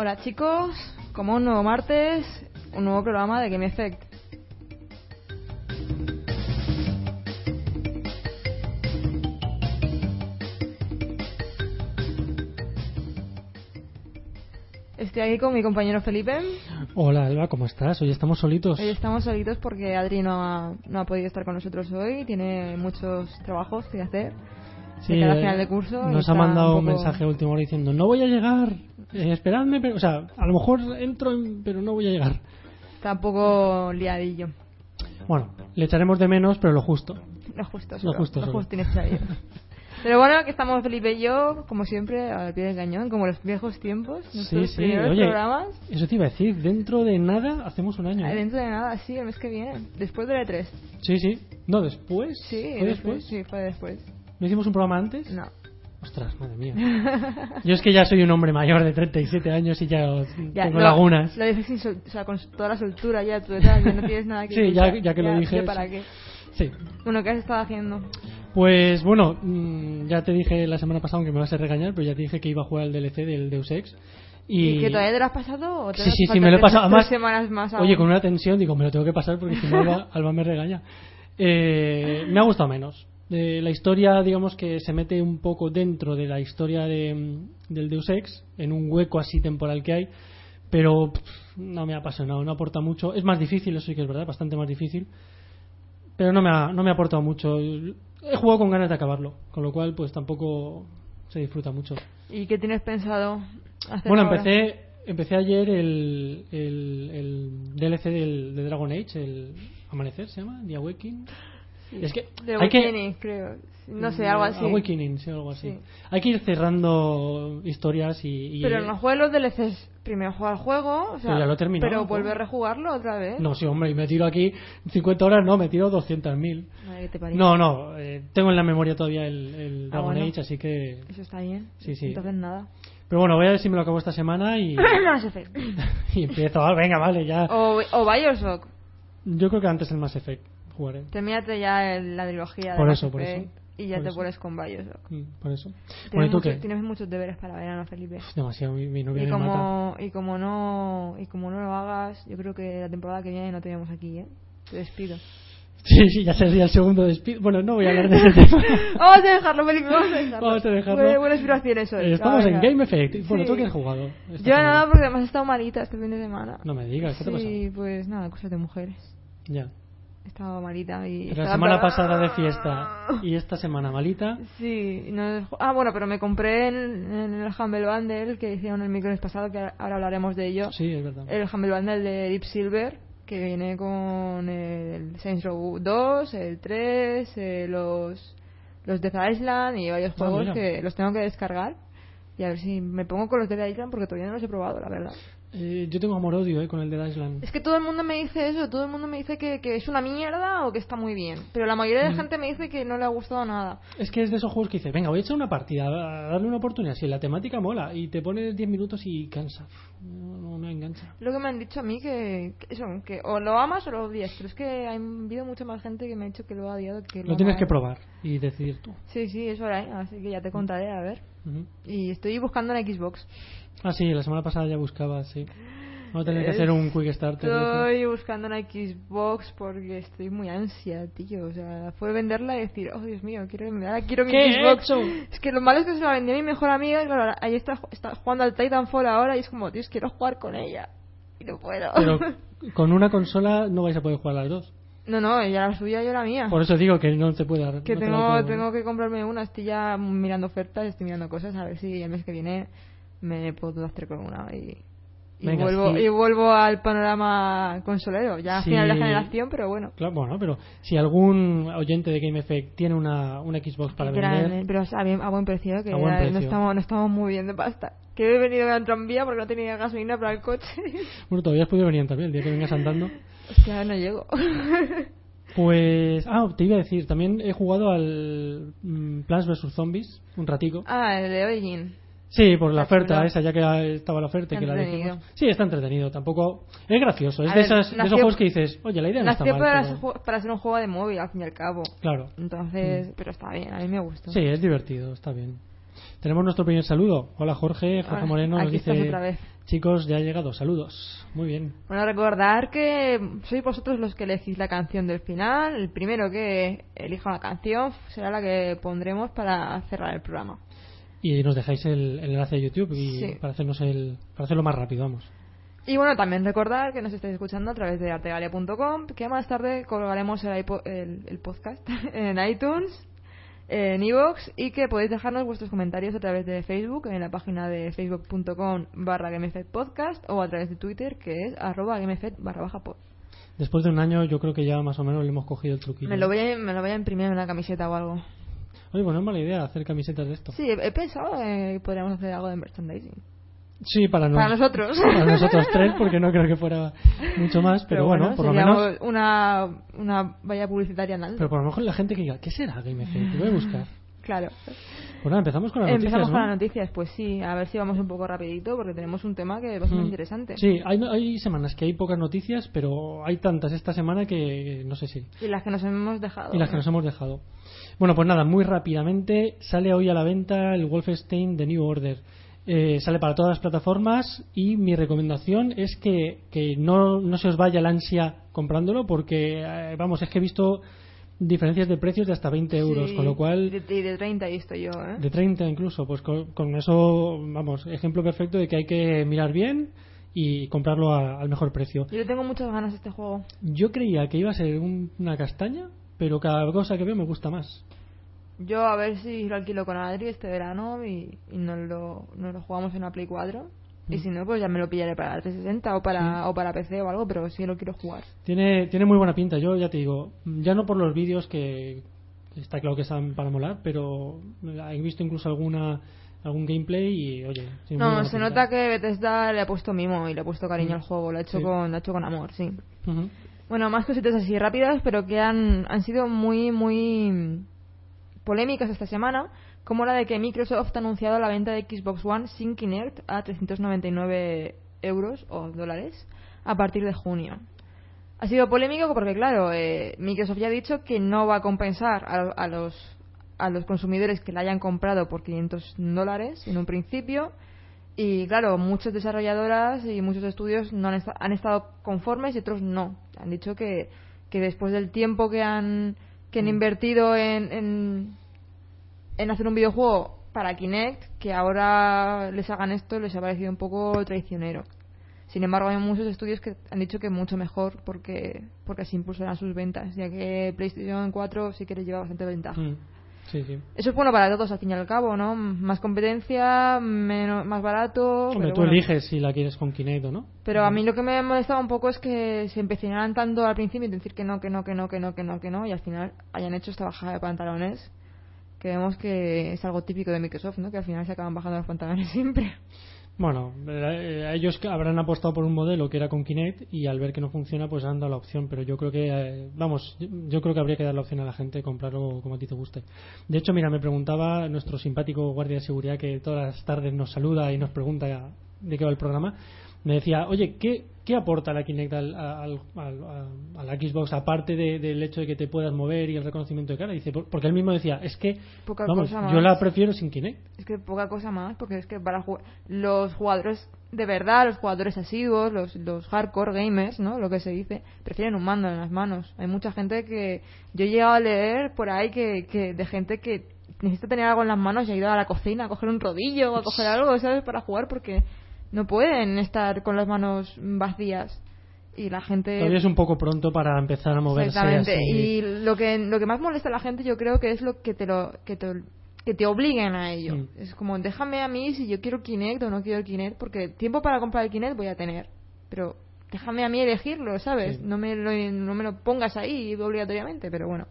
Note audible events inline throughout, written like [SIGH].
Hola chicos, como un nuevo martes, un nuevo programa de Game Effect. Estoy aquí con mi compañero Felipe. Hola Alba, ¿cómo estás? Hoy estamos solitos. Hoy estamos solitos porque Adri no ha, no ha podido estar con nosotros hoy, tiene muchos trabajos que hacer. Sí, de cada eh, final de curso. Nos ha mandado un, poco- mensaje a última hora diciendo no voy a llegar, esperadme, pero, o sea, a lo mejor entro, en- pero no voy a llegar. Está un poco liadillo. Bueno, le echaremos de menos, pero lo justo. Lo justo, Lo solo, justo lo solo. justo y necesario. [LAUGHS] Pero bueno, que estamos Felipe y yo, como siempre, al pie del cañón, como los viejos tiempos, Sí, nuestros sí, primeros oye, programas. eso te iba a decir, dentro de nada hacemos un año. ¿eh? Dentro de nada, sí, el mes que viene, después de E3. Sí, sí. No, después. Sí, ¿Fue después, después? sí, fue después. ¿No hicimos un programa antes? No. Ostras, madre mía. Yo es que ya soy un hombre mayor de 37 años y ya, Ya, tengo lo- lagunas. Lo dices sin sol- o sea, con toda la soltura ya, tu edad, ya no tienes nada que Sí, ya- que lo dije, ¿ya ¿Para qué? Sí. Bueno, ¿qué has estado haciendo? Pues bueno, mm, ya te dije la semana pasada, aunque me vas a regañar, pero ya te dije que iba a jugar el DLC del Deus Ex. Y, ¿Y que todavía te lo has pasado? ¿O te Sí, sí, sí, me lo he pasado. Además, semanas más Oye, aún? con una tensión, digo, me lo tengo que pasar porque si no Alba, [LAUGHS] Alba me regaña. Eh, me ha gustado menos. Eh, la historia, digamos que se mete un poco dentro de la historia de, del Deus Ex, en un hueco así temporal que hay, pero pff, no me ha apasionado, no aporta mucho. Es más difícil, eso sí que es verdad, bastante más difícil, pero no me ha, no me ha aportado mucho. He jugado con ganas de acabarlo, con lo cual pues tampoco se disfruta mucho. ¿Y qué tienes pensado hacer Bueno, ahora? empecé, empecé ayer el, el, el DLC del, de Dragon Age, el Amanecer se llama, The Awakening. Es que De hay que Awakening, creo. No sé, algo así. Awakening, sí, algo así. Sí. Hay que ir cerrando historias y, y- Pero no juegues los DLCs. Primero juega el juego, o sea, Pero ya lo he terminado, pero vuelve a rejugarlo otra vez. No, sí, hombre, y me tiro aquí 50 horas, no, me tiro 200.000. Madre que te parió. No, no, eh, tengo en la memoria todavía el, el Ah, Dragon bueno. Age, así que... Eso está bien. Sí, sí. Entonces nada. Pero bueno, voy a ver si me lo acabo esta semana y, [LAUGHS] Mass Effect. [LAUGHS] y empiezo. Ah, venga, vale, ya. O, o Bioshock. Yo creo que antes el Mass Effect jugaré. Termínate ya el- la trilogía de Por Mass eso, por eso. Y ya Por te eso. pones con Bioshock. Mm, por eso. Tienes, Bueno, ¿y tú muchos, qué? tienes muchos deberes para verano, Felipe. Demasiado, mi, mi novia Y me mata. como, y como no y como no lo hagas, yo creo que la temporada que viene no te vemos aquí, ¿eh? Te despido. [LAUGHS] Sí, sí, ya sería el segundo despido. Bueno, no voy a hablar de ese [LAUGHS] tema. Vamos a dejarlo, Felipe, vamos a dejarlo. Vamos a dejarlo. Buena, buena inspiración eso. Eh, Estamos en Venga. Game Effect. Bueno, Sí. ¿tú qué has jugado? Yo semana? nada, porque además he estado malita este fin de semana. No me digas, ¿qué te pasó? Sí, pues nada, cosas de mujeres. Ya. He estado malita y... La estaba semana pasada de fiesta y esta semana malita. Sí, no- ah, bueno, pero me compré en, en el Humble Bundle que hicieron el miércoles pasado, que ahora hablaremos de ello. Sí, es verdad. El Humble Bundle de Deep Silver, que viene con el Saints Row 2, el 3, eh, los, los Death Island y varios Ah, juegos que los tengo que descargar. Y a ver si me pongo con los Death Island porque todavía no los he probado, la verdad. Eh, yo tengo amor-odio eh, con el de Island. Es que todo el mundo me dice eso, todo el mundo me dice que, que es una mierda o que está muy bien. Pero la mayoría de Mm. gente me dice que no le ha gustado nada. Es que es de esos juegos que dice, venga, voy a echar una partida, a darle una oportunidad. Si la temática mola y te pones 10 minutos y cansa. No, engancha. Lo que me han dicho a mí que, que eso, que o lo amas o lo odias. Pero es que ha habido mucha más gente que me ha dicho que lo ha odiado que lo Lo tienes ama. que probar y decidir tú. Sí, sí, eso haré, así que ya te contaré, a ver. Ujú. Y estoy buscando en Xbox. Ah, sí, la semana pasada ya buscaba, sí. Vamos a tener que hacer un quick eso. Estoy buscando en Xbox porque estoy muy ansia, tío. O sea, fue venderla y decir, oh Dios mío, quiero, ahora quiero mi ¿Qué he Xbox. hecho? Es que lo malo es que se la vendió mi mejor amiga y claro, ahí está, está jugando al Titanfall ahora y es como, Dios, quiero jugar con ella. Y no puedo. Pero [LAUGHS] con una consola no vais a poder jugar las dos. No, no, ella la suya, yo la mía. Por eso digo que no te puede dar. que no tengo, tengo que comprarme una, estoy ya mirando ofertas, estoy mirando cosas, a ver si el mes que viene me puedo hacer con una y, y Venga, vuelvo sí. y vuelvo al panorama consolero, ya Sí. final de la generación, pero bueno. Claro, bueno, pero si algún oyente de Game Effect tiene una, una Xbox para Que vender, pero a, bien- a buen precio, que buen era- no, precio. estamos, no estamos muy bien de pasta. Que he venido en tranvía porque no tenía gasolina para el coche. [LAUGHS] bueno, todavía has podido venir también el día que vengas andando. [LAUGHS] Hostia, no llego. [LAUGHS] Pues, ah, te iba a decir, también he jugado al mm, Plants vs Zombies un ratico. ah, el de Origin. Sí, por la oferta esa, ya que estaba la oferta y que la dijimos. Sí, está entretenido, tampoco. Es gracioso, es A de, ver, esas, de nació- esos juegos que dices, oye, la idea no está Nació mal. para, pero- ser ju- para ser un juego de móvil, al fin y al cabo. Claro. Entonces, pero está bien, a mí me gustó. Sí, es divertido, está bien. Tenemos nuestro primer saludo. Hola Jorge, Jorge Hola, Moreno nos aquí estás dice, otra vez. chicos, ya ha llegado, saludos. Muy bien. Bueno, recordar que sois vosotros los que elegís la canción del final. El primero que elija una canción será la que pondremos para cerrar el programa. Y nos dejáis el, el enlace de YouTube y Sí. para hacernos el, para hacerlo más rápido, vamos. Y bueno, también recordar que nos estáis escuchando a través de artegalia.com, que más tarde colgaremos el, el- el podcast [LAUGHS] en iTunes, en iVoox y que podéis dejarnos vuestros comentarios a través de Facebook, en la página de facebook.com barra podcast o a través de Twitter, que es arroba gamefed barra baja pod. Después de un año yo creo que ya más o menos le hemos cogido el truquillo. Me lo, voy a, me lo voy a imprimir en una camiseta o algo. Oye, pues no es mala idea hacer camisetas de esto. Sí, he, pensado que podríamos hacer algo de merchandising. Sí, para, Para nos- nosotros. Para nosotros tres, porque no creo que fuera mucho más, pero, bueno, por lo menos. una, una valla publicitaria en alto. Pero por lo mejor la gente que diga, ¿qué será Game Effect? Lo voy a buscar. Claro. Pues nada, empezamos con las Empezamos noticias, con ¿no? las noticias, pues sí, a ver si vamos un poco rapidito porque tenemos un tema que es bastante Mm. interesante. Sí, hay, hay semanas que hay pocas noticias, pero hay tantas esta semana que no sé si. Y las que nos hemos dejado. Y las que ¿no? nos hemos dejado. Bueno, pues nada, muy rápidamente sale hoy a la venta el Wolfenstein The New Order. Eh, sale para todas las plataformas y mi recomendación es que, que no, no se os vaya la ansia comprándolo porque, eh, vamos, es que he visto diferencias de precios de hasta 20 euros, Sí, con lo cual De, y de 30 he visto yo, ¿eh? de 30 incluso, pues con, con eso, vamos, ejemplo perfecto de que hay que mirar bien y comprarlo a- al mejor precio. Yo tengo muchas ganas a este juego. Yo creía que iba a ser un- una castaña, pero cada cosa que veo me gusta más. Yo a ver si lo alquilo con Adri este verano y, y nos, lo, nos lo jugamos en la Play 4. Y Mm. si no, pues ya me lo pillaré para la 360 o para, o para PC o algo, pero sí lo quiero jugar. Tiene, tiene muy buena pinta, yo ya te digo, ya no por los vídeos que está claro que están para molar, pero he visto incluso alguna algún gameplay y oye, No, se pinta. nota que Bethesda le ha puesto mimo y le ha puesto cariño Mm. al juego, lo ha hecho, Sí. con, lo ha hecho con amor, sí. Bueno, más cositas así rápidas, pero que han, han sido muy, muy polémicas esta semana, como la de que Microsoft ha anunciado la venta de Xbox One sin Kinect a 399 euros o dólares a partir de junio. Ha sido polémico porque, claro, eh, Microsoft ya ha dicho que no va a compensar a, a los, a los consumidores que la hayan comprado por 500 dólares en un principio. Y claro, muchas desarrolladoras y muchos estudios no han, esta- han estado conformes y otros no. Han dicho que, que después del tiempo que han, que han Mm. invertido en, en, en hacer un videojuego para Kinect, que ahora les hagan esto les ha parecido un poco traicionero. Sin embargo, hay muchos estudios que han dicho que mucho mejor porque, porque así impulsarán sus ventas, ya que PlayStation 4 sí que les lleva bastante ventaja. Mm. Sí, sí. Eso es bueno para todos, al fin y al cabo, ¿no? Más competencia, menos, más barato. Hombre, pero tú bueno. eliges si la quieres con Kinect o no. Pero a mí lo que me molestaba un poco es que se empezaran tanto al principio en decir que no, que no, que no, que no, que no, que no, y al final hayan hecho esta bajada de pantalones, que vemos que es algo típico de Microsoft, ¿no? Que al final se acaban bajando los pantalones [LAUGHS] siempre. Bueno, eh, ellos que habrán apostado por un modelo que era con Kinect y al ver que no funciona pues han dado la opción, pero yo creo que, eh, vamos, yo creo que habría que dar la opción a la gente de comprarlo como a ti te guste. De hecho, mira, me preguntaba nuestro simpático guardia de seguridad que todas las tardes nos saluda y nos pregunta de qué va el programa, me decía, oye, ¿qué, qué aporta la Kinect al, al- al- a, la Xbox aparte de- del hecho de que te puedas mover y el reconocimiento de cara? Dice, por- porque él mismo decía, es que, Poca vamos, cosa más. yo la prefiero sin Kinect. Es que poca cosa más, porque es que para los jugadores de verdad, los jugadores asiduos, los, los hardcore gamers, ¿no? Lo que se dice, prefieren un mando en las manos. Hay mucha gente que yo he llegado a leer por ahí que, que de gente que necesita tener algo en las manos y ha ido a la cocina a coger un rodillo o a coger algo, ¿sabes? Para jugar porque no pueden estar con las manos vacías. Y la gente Todavía es un poco pronto para empezar a moverse Exactamente. así. Y lo que, lo que más molesta a la gente, yo creo que es lo que te lo que te, que te obliguen a ello. Mm. Es como, déjame a mí si yo quiero Kinect o no quiero el Kinect, porque tiempo para comprar el Kinect voy a tener. Pero déjame a mí elegirlo, ¿sabes? Sí. No, me lo, no me lo pongas ahí obligatoriamente, pero bueno.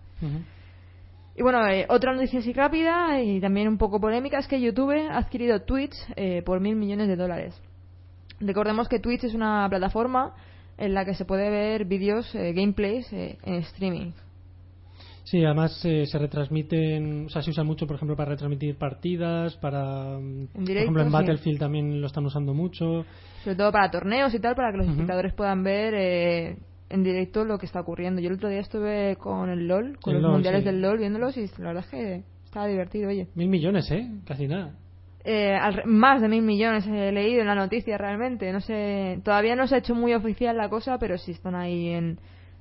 Y bueno, eh, otra noticia así rápida y también un poco polémica es que YouTube ha adquirido Twitch eh, por mil millones de dólares. Recordemos que Twitch es una plataforma en la que se puede ver vídeos, eh, gameplays eh, en streaming. Sí, además eh, se retransmiten, o sea, se usa mucho, por ejemplo, para retransmitir partidas, para, mm, por ejemplo, en sí. Battlefield también lo están usando mucho. sobre todo para torneos y tal, para que los espectadores puedan ver eh, en directo lo que está ocurriendo. Yo el otro día estuve con el LOL, con El los LOL, mundiales sí. del LOL, viéndolos y la verdad es que Estaba divertido, oye. Mil millones, ¿eh? Casi nada. Eh, más de mil millones he leído en la noticia realmente. No sé, todavía no se ha hecho muy oficial la cosa, pero sí están ahí en,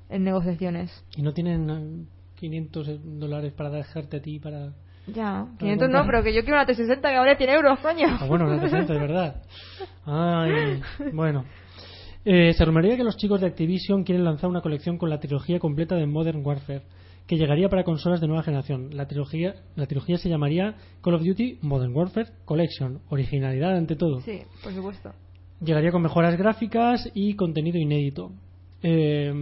en negociaciones. Y no tienen eh, 500 dólares para dejarte a ti para... Ya, 500 no, pero que yo quiero una T60 que vale 100 euros, coño. Ah, bueno, no te siento, de verdad. Ay, bueno. Eh, se rumorea que los chicos de Activision quieren lanzar una colección con la trilogía completa de Modern Warfare, que llegaría para consolas de nueva generación. La trilogía, la trilogía se llamaría Call of Duty Modern Warfare Collection. Originalidad ante todo. Sí, por supuesto. Llegaría con mejoras gráficas y contenido inédito. Eh,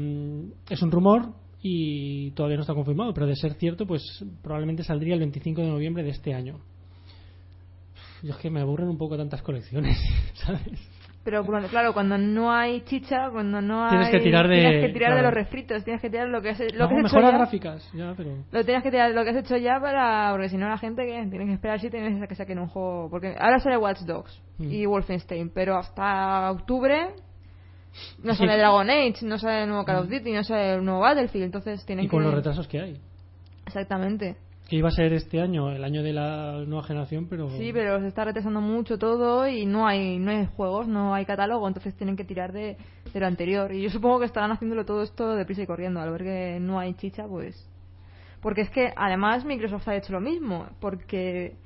es un rumor y todavía no está confirmado, pero de ser cierto, pues probablemente saldría el 25 de noviembre de este año. Yo es que me aburren un poco tantas colecciones, [LAUGHS] ¿sabes? Pero bueno, claro, cuando no hay chicha, cuando no hay... Tienes que tirar de- Tienes que tirar de los refritos, tienes que tirar lo que has, lo No, que has hecho ya. gráficas, ya, pero... Lo tienes que tirar lo que has hecho ya para... Porque si no la gente, ¿qué? Tienes que esperar si tienes que saquen un juego... Porque ahora sale Watch Dogs Mm. y Wolfenstein, pero hasta octubre no Sí. sale Dragon Age, no sale el nuevo Call of Duty, no sale el nuevo Battlefield, entonces tienen Y con que... los retrasos que hay. Exactamente. Que iba a ser este año, el año de la nueva generación, pero... Sí, pero se está retrasando mucho todo y no hay no hay juegos, no hay catálogo, entonces tienen que tirar de, de lo anterior. Y yo supongo que estarán haciéndolo todo esto deprisa y corriendo. Al ver que no hay chicha, pues. Porque es que además Microsoft ha hecho lo mismo. Porque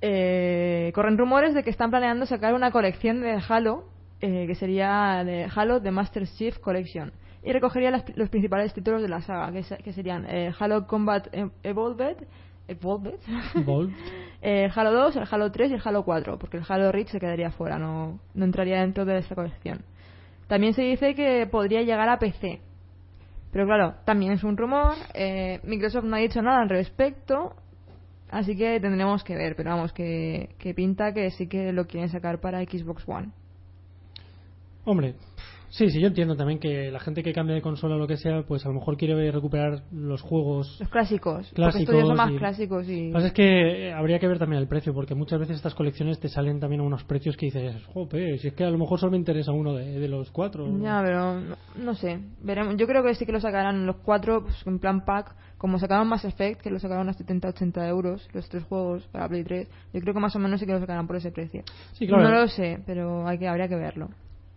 eh, corren rumores de que están planeando sacar una colección de Halo, eh, que sería de Halo The Master Chief Collection. Y recogería las- los principales títulos de la saga, que, se- que serían eh, Halo Combat Ev- Evolved. Evolved. [LAUGHS] El Halo 2, el Halo 3 y el Halo 4, porque el Halo Reach se quedaría fuera, no, no entraría dentro de esta colección. También se dice que podría llegar a PC. Pero claro, también es un rumor. eh, Microsoft no ha dicho nada al respecto. Así que tendremos que ver. Pero vamos, que, que pinta que sí que lo quieren sacar para Xbox One. Hombre, sí, sí, yo entiendo también que la gente que cambia de consola o lo que sea, pues a lo mejor quiere recuperar los juegos Los clásicos. porque Clásicos son más y- clásicos y. Lo que pasa es que eh, habría que ver también el precio, porque muchas veces estas colecciones te salen también a unos precios que dices, jope, si es que a lo mejor solo me interesa uno de, de los cuatro. Ya, pero no, no sé. Veremos. Yo creo que sí que lo sacarán los cuatro pues, en plan pack. Como sacaron Mass Effect, que lo sacaron a 70-80 euros, los tres juegos para Play 3. Yo creo que más o menos sí que lo sacarán por ese precio. Sí, claro. No lo sé, pero hay que, habría que verlo.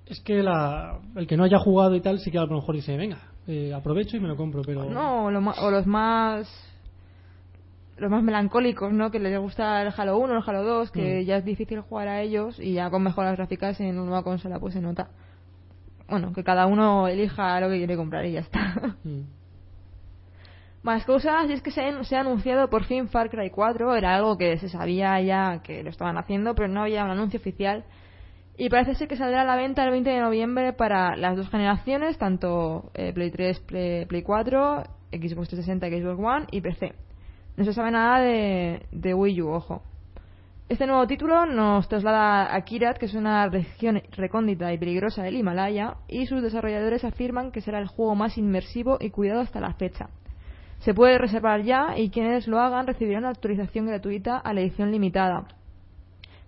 Es que la, el que no haya jugado y tal, sí que a lo mejor dice, venga, eh, aprovecho y me lo compro, pero... No, o, lo ma- o los más. Los más melancólicos, ¿no? Que les gusta el Halo 1, el Halo 2, que Mm. ya es difícil jugar a ellos y ya con mejoras gráficas en una nueva consola, pues se nota. Bueno, que cada uno elija lo que quiere comprar y ya está. [LAUGHS] Mm. Más cosas, y es que se ha, se ha anunciado por fin Far Cry 4, era algo que se sabía ya que lo estaban haciendo, pero no había un anuncio oficial. Y parece ser que saldrá a la venta el 20 de noviembre para las dos generaciones, tanto eh, Play 3, Play, Play 4, Xbox 360, Xbox One y PC. No se sabe nada de, Wii U, ojo. Este nuevo título nos traslada a Kirat, que es una región recóndita y peligrosa del Himalaya, y sus desarrolladores afirman que será el juego más inmersivo y cuidado hasta la fecha. Se puede reservar ya y quienes lo hagan recibirán una actualización gratuita a la edición limitada,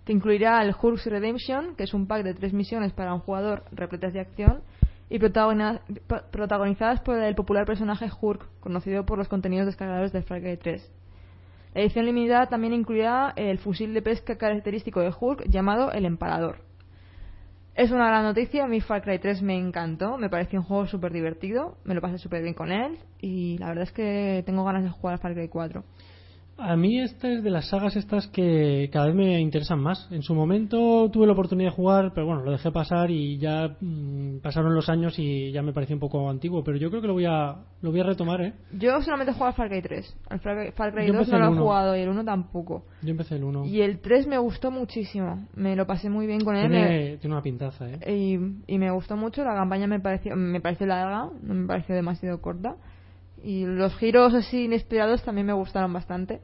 que incluirá el Hulk's Redemption, que es un pack de tres misiones para un jugador repletas de acción y protagonizadas por el popular personaje Hulk, conocido por los contenidos descargados de Far Cry 3. La edición limitada también incluirá el fusil de pesca característico de Hulk llamado el Empalador. Es una gran noticia, a mí Far Cry 3 me encantó, me pareció un juego súper divertido, me lo pasé súper bien con él y la verdad es que tengo ganas de jugar a Far Cry 4. A mí esta es de las sagas estas que cada vez me interesan más. En su momento tuve la oportunidad de jugar, pero bueno, lo dejé pasar y ya mm, pasaron los años y ya me pareció un poco antiguo, pero yo creo que lo voy a lo voy a retomar, ¿eh? Yo solamente he jugado al Far Cry 3, al Far Cry, Far Cry Yo 2 empecé no lo he uno. jugado y el 1 tampoco. Yo empecé el 1. Y el 3 me gustó muchísimo, me lo pasé muy bien con él. me- tiene una pintaza, ¿eh? y, y me gustó mucho la campaña me pareció me pareció larga no me pareció demasiado corta y los giros así inesperados también me gustaron bastante.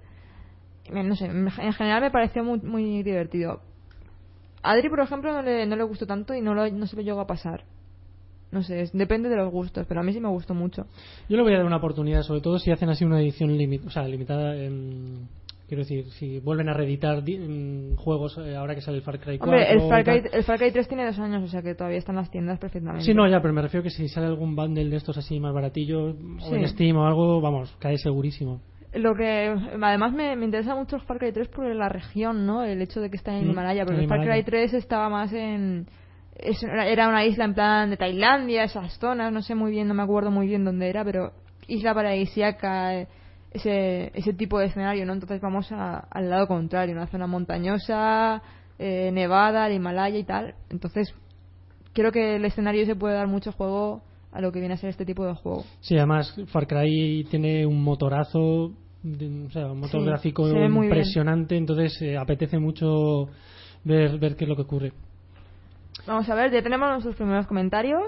No sé en en general me pareció muy, muy divertido. A Adri por ejemplo no le, no le gustó tanto y no, lo, no se lo llegó a pasar. No sé depende de los gustos pero a mí sí me gustó mucho. Yo le voy a dar una oportunidad, sobre todo si hacen así una edición limi- o sea, limitada. em, quiero decir, si vuelven a reeditar di- em, juegos eh, ahora que sale el Far Cry 4. hombre el Far. Cry, el Far Cry 3 tiene dos años o sea que todavía están las tiendas perfectamente Sí, no, ya, pero me refiero que si sale algún bundle de estos así más baratillo, o Sí. en Steam o algo, vamos, cae segurísimo. Lo que además me, me interesa mucho el Far Cry 3 por la región, ¿no? El hecho de que está en Mm, Himalaya, porque el Far Cry Himalaya. 3 estaba más en es- era una isla en plan de Tailandia, esas zonas, no sé muy bien, no me acuerdo muy bien dónde era, pero isla paradisíaca, eh, ese, ese tipo de escenario, ¿no? Entonces vamos a- al lado contrario, una zona montañosa, eh, nevada, el Himalaya y tal. Entonces creo que el escenario se puede dar mucho juego a lo que viene a ser este tipo de juego. Sí, además Far Cry tiene un motorazo, de- o sea, un motor Sí, gráfico impresionante, entonces eh, apetece mucho ver, ver qué es lo que ocurre. Vamos a ver, ya tenemos nuestros primeros comentarios.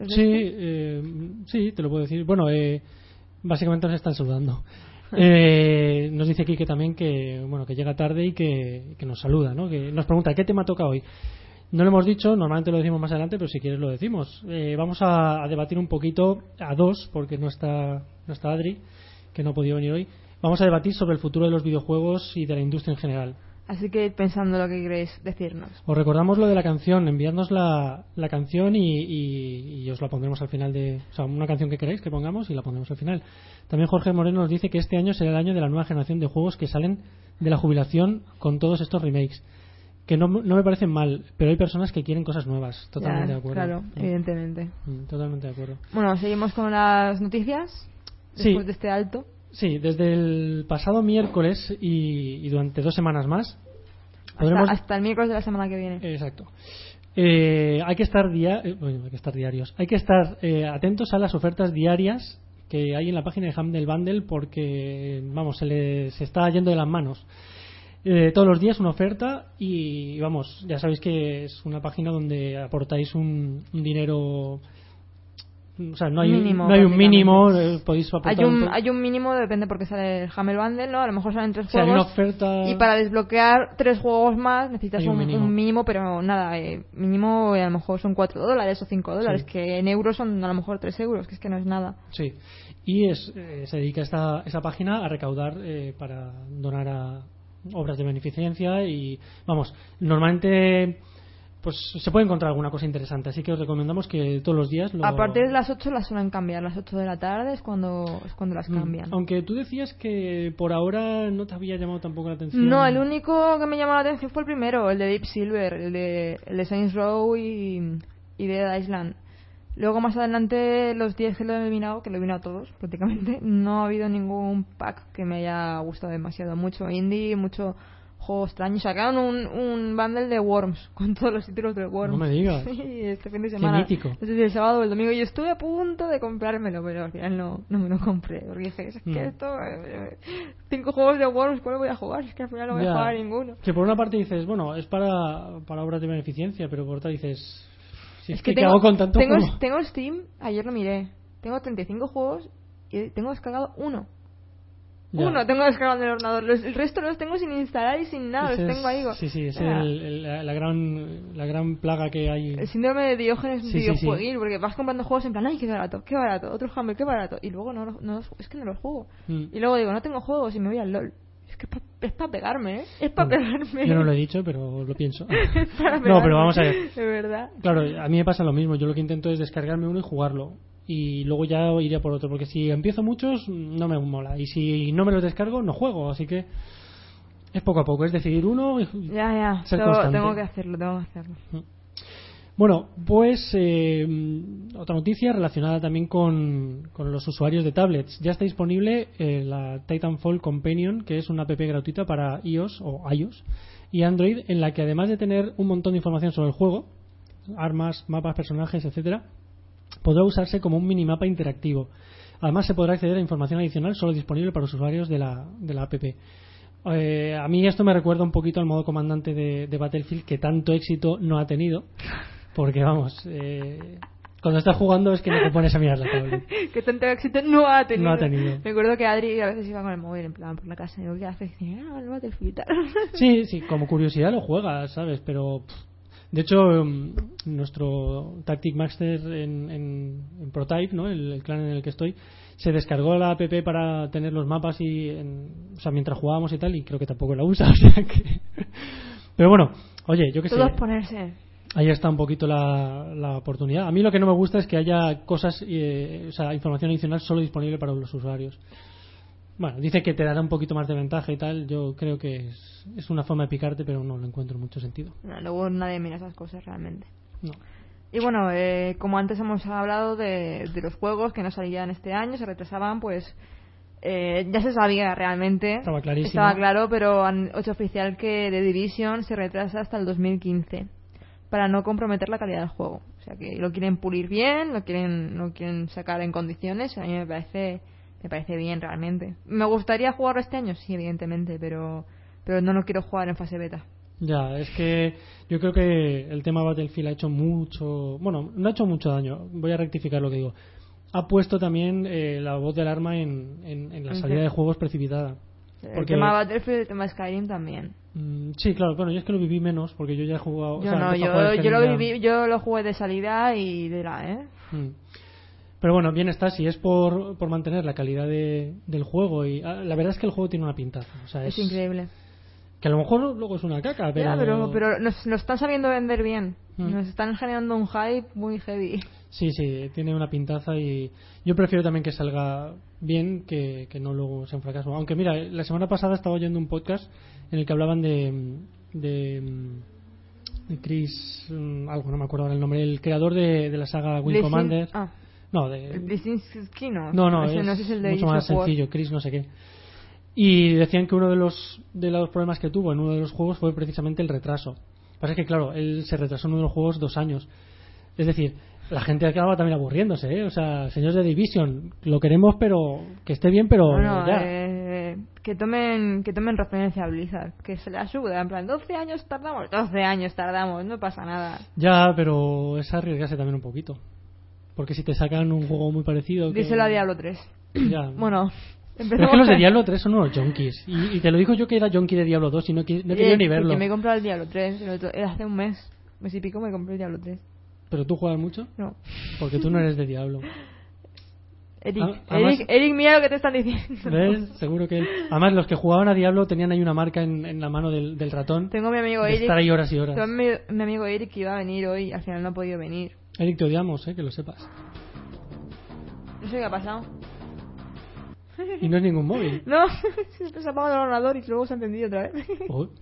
¿Es Sí, este? eh, sí, te lo puedo decir. Bueno, eh, básicamente nos están saludando. [LAUGHS] Eh, nos dice Kike también que bueno que llega tarde y que, que nos saluda, ¿no? Que nos pregunta qué tema toca hoy. No lo hemos dicho, normalmente lo decimos más adelante, pero si quieres lo decimos. Eh, vamos a, a debatir un poquito a dos, porque no está, no está Adri, que no ha podido venir hoy. Vamos a debatir sobre el futuro de los videojuegos y de la industria en general. Así que pensando lo que queréis decirnos. Os recordamos lo de la canción, enviadnos la, la canción y, y- y os la pondremos al final de... O sea, una canción que queráis que pongamos y la pondremos al final. También Jorge Moreno nos dice que este año será el año de la nueva generación de juegos que salen de la jubilación con todos estos remakes. Que no, no me parecen mal, pero hay personas que quieren cosas nuevas. Totalmente Ya, de acuerdo. Claro, Mm, evidentemente. mm, Totalmente de acuerdo. Bueno, seguimos con las noticias. Sí. Después de este alto. Sí, desde el pasado miércoles y, y durante dos semanas más podremos Hasta, hasta el miércoles de la semana que viene. Exacto. Eh, hay que estar dia- eh, bueno, hay que estar diarios. Hay que estar eh, atentos a las ofertas diarias que hay en la página de Humble Bundle porque vamos se le se está yendo de las manos. Eh, todos los días una oferta y vamos ya sabéis que es una página donde aportáis un, un dinero o sea no hay Mínimo, no hay un mínimo eh, podéis Hay un, po- hay un mínimo, depende porque sale el Hammer Bundle, ¿no? A lo mejor salen tres o sea, hay una juegos. oferta Y para desbloquear tres juegos más necesitas un un, mínimo. un mínimo, pero nada, eh, mínimo eh, a lo mejor son 4 dólares o 5 dólares, Sí. que en euros son a lo mejor 3 euros, que es que no es nada. Sí, y es, eh, se dedica esta, esta página a recaudar eh, para donar a obras de beneficencia y, vamos, normalmente pues se puede encontrar alguna cosa interesante, así que os recomendamos que todos los días lo... A partir de las 8 las suelen cambiar, las 8 de la tarde es cuando, es cuando las Mm, cambian. Aunque tú decías que por ahora no te había llamado tampoco la atención. No, el único que me llamó la atención fue el primero, el de Deep Silver, el de, el de Saints Row y, y Dead Island. Luego más adelante, los días que lo he eliminado, que lo he eliminado todos prácticamente, [LAUGHS] no ha habido ningún pack que me haya gustado demasiado. Mucho indie, mucho juego extraño. Sacaron un, un bundle de Worms, [LAUGHS] con todos los títulos de Worms. No me digas. [LAUGHS] Sí, este fin de semana. mítico. Si el sábado o el domingo. Y estuve a punto de comprármelo, pero al final no, no me lo compré. Porque dije, es que Mm. esto... eh, cinco juegos de Worms, ¿cuál voy a jugar? Es que al final no voy Ya. a jugar ninguno. Que por una parte dices, bueno, es para, para obras de beneficencia, pero por otra dices, si es, que, ¿qué tengo, hago con tanto tengo, tengo Steam, ayer lo miré. Tengo 35 juegos y tengo descargado uno. Ya. Uno tengo descargado en el ordenador. Los- el resto los tengo sin instalar y sin nada. Ese los tengo ahí. digo, Sí, sí, es "Ah". el- el- la, la gran, la gran plaga que hay. El síndrome de Diógenes Sí, sí, sí. videojueguil, porque vas comprando juegos en plan, ay, qué barato, qué barato, otro Humble, qué barato, y luego no, no es que no los juego. Mm. Y luego digo, no tengo juegos y me voy al LOL. Es que es para pegarme, ¿eh? Es para Bueno, pegarme. Yo no lo he dicho, pero lo pienso. Es [LAUGHS] para no, pero vamos a ver. [LAUGHS] De verdad. Claro, a mí me pasa lo mismo. Yo lo que intento es descargarme uno y jugarlo. Y luego ya iré por otro. Porque si empiezo muchos, no me mola. Y si no me los descargo, no juego. Así que es poco a poco. Es decidir uno y. Ya, ya. Ser Tengo, que hacerlo, tengo que hacerlo. Bueno, pues eh, otra noticia relacionada también con, con los usuarios de tablets. Ya está disponible eh, la Titanfall Companion, que es una app gratuita para iOS o iOS y Android, en la que además de tener un montón de información sobre el juego, armas, mapas, personajes, etcétera, podrá usarse como un minimapa interactivo. Además, se podrá acceder a información adicional solo disponible para los usuarios de la, de la app. Eh, a mí esto me recuerda un poquito al modo comandante de, de Battlefield que tanto éxito no ha tenido. Porque vamos, eh, cuando estás jugando es que no te pones a mirar la tablet. [LAUGHS] que tanto éxito no ha tenido. No ha tenido. Me acuerdo que Adri a veces iba con el móvil en plan por la casa y digo, ¿qué haces? Y ah, el Battlefield. Sí, sí, como curiosidad lo juegas, ¿sabes? Pero, pff, de hecho, mm, nuestro Tactic Master en, en, en Protype, ¿no? El, el clan en el que estoy, se descargó la app para tener los mapas y, en- o sea, mientras jugábamos y tal, y creo que tampoco la usa, [LAUGHS] o sea que... Pero bueno, oye, yo que sé, Todo es ponerse. ahí está un poquito la, la oportunidad. A mí lo que no me gusta es que haya cosas, eh, o sea, información adicional solo disponible para los usuarios. Bueno, dice que te dará un poquito más de ventaja y tal. Yo creo que es, es una forma de picarte, pero no lo encuentro mucho sentido. No, luego nadie mira esas cosas realmente. No. Y bueno, eh, como antes hemos hablado de, de los juegos que no salían este año, se retrasaban, pues eh, ya se sabía realmente. Estaba clarísimo. Estaba claro, pero han hecho oficial que The Division se retrasa hasta el 2015 para no comprometer la calidad del juego. O sea que lo quieren pulir bien, lo quieren, lo quieren sacar en condiciones. A mí me parece, me parece bien realmente. ¿Me gustaría jugarlo este año? Sí, evidentemente, pero, pero no lo quiero jugar en fase beta. Ya, es que yo creo que el tema Battlefield ha hecho mucho. Bueno, no ha hecho mucho daño. Voy a rectificar lo que digo. Ha puesto también eh, la voz del arma en, en, en la salida de juegos precipitada. El Porque- tema Battlefield, el tema Skyrim también. Mm, sí, claro, bueno, yo es que lo viví menos porque yo ya he jugado. o Yo sea, no, yo, yo lo viví, yo lo jugué de salida y de la, ¿eh? Mm. Pero bueno, bien está, si es por, por mantener la calidad de, del juego y ah, la verdad es que el juego tiene una pintaza. O sea, Es, es, increíble. Que a lo mejor luego es una caca, pero. Ya, pero, pero nos, nos están sabiendo vender bien. Mm. Nos están generando un hype muy heavy. Sí, sí, tiene una pintaza y yo prefiero también que salga bien que, que no luego sea un fracaso. Aunque mira, la semana pasada estaba oyendo un podcast en el que hablaban de. de, de Chris. mm, algo, no me acuerdo ahora el nombre, el creador de, de la saga Wing Commander. Ah, No, de, Blazinski no. No, no, Ese es, no es el de mucho más sencillo, Chris no sé qué. Y decían que uno de los, de los problemas que tuvo en uno de los juegos fue precisamente el retraso. Pasa es que, claro, él se retrasó en uno de los juegos dos años. Es decir, la gente acaba también aburriéndose, ¿eh? O sea, señores de Division, lo queremos, pero que esté bien, pero Bueno, ya. eh, que tomen que tomen referencia a Blizzard, que se la suda, en plan, 12 años tardamos, 12 años tardamos, no pasa nada. Ya, pero es arriesgarse también un poquito. Porque si te sacan un juego muy parecido. que- Díselo a Diablo 3. Ya. [CLEARS THROAT] Bueno, Pero es que los de Diablo 3 son unos junkies. Y, y te lo digo yo que era junkie de Diablo 2 y no, no quería ni verlo. porque me he comprado el Diablo 3, el otro- eh, hace un mes, mes y pico me compré el Diablo 3. Pero tú juegas mucho. No. Porque tú no eres de Diablo. [LAUGHS] Eric, Ah, además- Eric, Eric, mira lo que te están diciendo. ¿Ves? Seguro que él. Además, los que jugaban a Diablo tenían ahí una marca en, en la mano del, del ratón. Tengo mi amigo Eric. estar ahí horas y horas. tengo mi, mi amigo Eric que iba a venir hoy, al final no ha podido venir. Eric, te odiamos, ¿eh? que lo sepas. No sé qué ha pasado. Y no es ningún móvil. [LAUGHS] No, [LAUGHS] se ha apagado el ordenador y luego se ha encendido otra vez. Oh, [LAUGHS]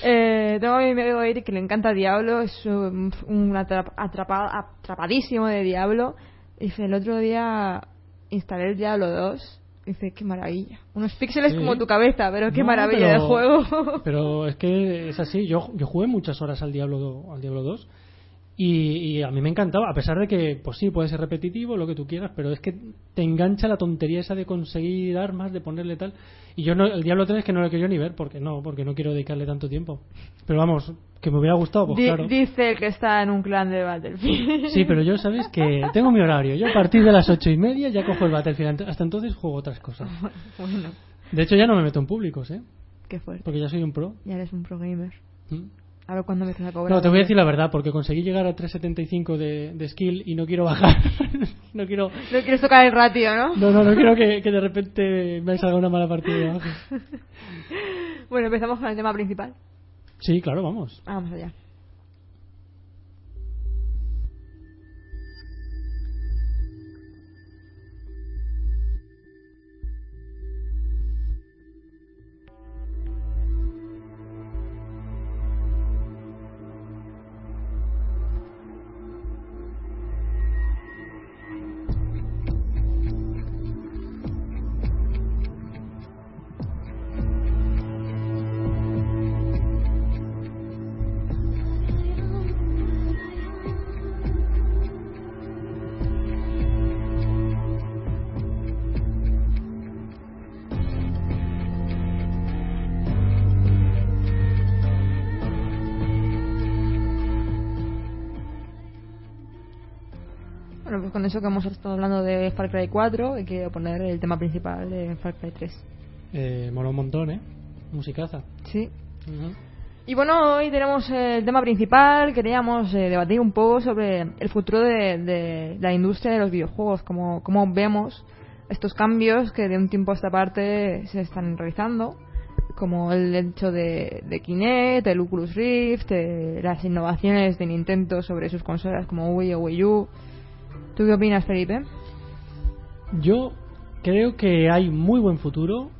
Eh, tengo a mi amigo Eric que le encanta Diablo, es un, un atrap- atrapa- atrapadísimo de Diablo. Dice, el otro día instalé el Diablo 2. Dice, qué maravilla. Unos píxeles Sí. como tu cabeza, pero qué No, maravilla pero- de juego. Pero es que es así. Yo, yo jugué muchas horas al Diablo, al Diablo 2 y, y a mí me encantaba. A pesar de que, pues sí, puede ser repetitivo, lo que tú quieras, pero es que te engancha la tontería esa de conseguir armas, de ponerle tal. Y yo no, el Diablo 3 es que no lo quiero ni ver, porque no, porque no quiero dedicarle tanto tiempo. Pero vamos, que me hubiera gustado, pues claro. Dice el que está en un clan de Battlefield. Sí, pero yo sabes que tengo mi horario. Yo a partir de las ocho y media ya cojo el Battlefield. Hasta entonces juego otras cosas. bueno, De hecho ya no me meto en públicos, ¿eh? qué fuerte. Porque ya soy un pro. Ya eres un pro gamer. ¿Mm? A ver cuándo me a cobrar. No, te voy a decir la verdad, porque conseguí llegar a 375 de, de skill y no quiero bajar. [LAUGHS] no quiero. No quieres tocar el ratio, ¿no? No, no, no quiero que, que de repente me salga una mala partida. [LAUGHS] Bueno, empezamos con el tema principal. Sí, claro, vamos. Vamos allá. Eso que hemos estado hablando de Far Cry 4, hay que poner el tema principal de Far Cry 3. Eh, mola un montón, ¿eh? Musicaza. Sí. Y bueno, hoy tenemos el tema principal. Queríamos eh, debatir un poco sobre el futuro de, de la industria de los videojuegos, como, como vemos estos cambios que de un tiempo a esta parte se están realizando, como el hecho de, de Kinect, el Oculus Rift, eh, las innovaciones de Nintendo sobre sus consolas como Wii o Wii U. ¿Tú qué opinas, Felipe? Yo creo que hay muy buen futuro,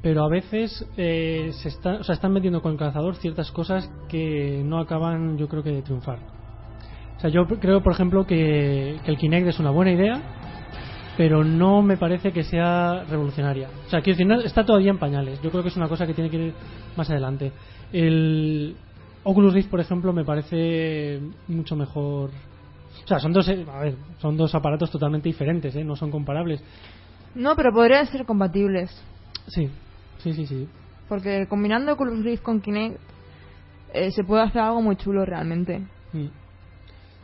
pero a veces eh, se está, o sea, están metiendo con el calzador ciertas cosas que no acaban, yo creo que de triunfar. O sea, yo creo, por ejemplo, que, el Kinect es una buena idea, pero no me parece que sea revolucionaria. O sea, quiero decir, está todavía en pañales. Yo creo que es una cosa que tiene que ir más adelante. El Oculus Rift, por ejemplo, me parece mucho mejor. O sea, son dos, eh, a ver, son dos aparatos totalmente diferentes, ¿eh? no son comparables. No, pero podrían ser compatibles. Sí, sí, sí, sí. Porque combinando Oculus Rift con Kinect eh, se puede hacer algo muy chulo realmente. Mm.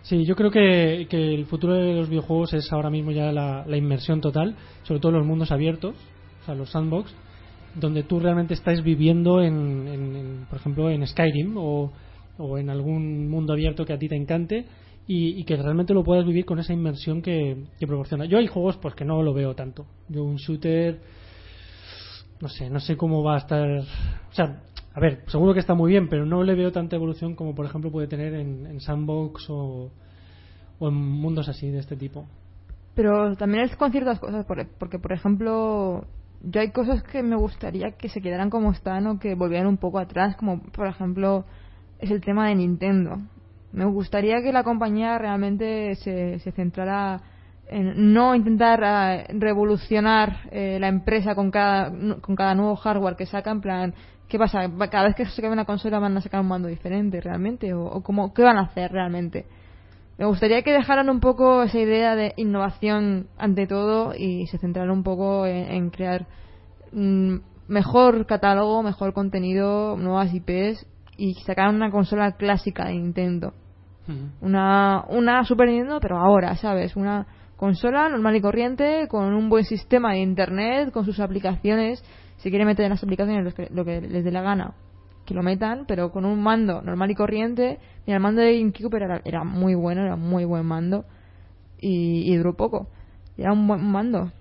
Sí, yo creo que, que el futuro de los videojuegos es ahora mismo ya la, la inmersión total, sobre todo los mundos abiertos, o sea, los sandbox, donde tú realmente estás viviendo en, en- en, por ejemplo, en Skyrim o, o en algún mundo abierto que a ti te encante y, y que realmente lo puedas vivir con esa inmersión que, proporciona. Yo hay juegos pues que no lo veo tanto. Yo un shooter, no sé, no sé cómo va a estar. O sea, a ver, seguro que está muy bien, pero no le veo tanta evolución como por ejemplo puede tener en, en sandbox o, o en mundos así de este tipo. Pero también es con ciertas cosas, por- porque por ejemplo, yo hay cosas que me gustaría que se quedaran como están o que volvieran un poco atrás, como por ejemplo es el tema de Nintendo. Me gustaría que la compañía realmente se, se centrara en no intentar eh, revolucionar eh, la empresa con cada, con cada nuevo hardware que saca, en plan, ¿qué pasa? ¿Cada vez que se saca una consola van a sacar un mando diferente realmente? ¿O, cómo, qué van a hacer realmente? Me gustaría que dejaran un poco esa idea de innovación ante todo y se centraran un poco en, en crear mm, mejor catálogo, mejor contenido, nuevas IPs y sacaran una consola clásica de Nintendo. Una, una Super Nintendo, pero ahora, ¿sabes? Una consola normal y corriente, con un buen sistema de internet, con sus aplicaciones. Si quieren meter en las aplicaciones lo que, lo que les dé la gana, que lo metan, pero con un mando normal y corriente. Mira, el mando de GameCube era, era muy bueno, era muy buen mando. Y, y duró poco. Era un buen mando.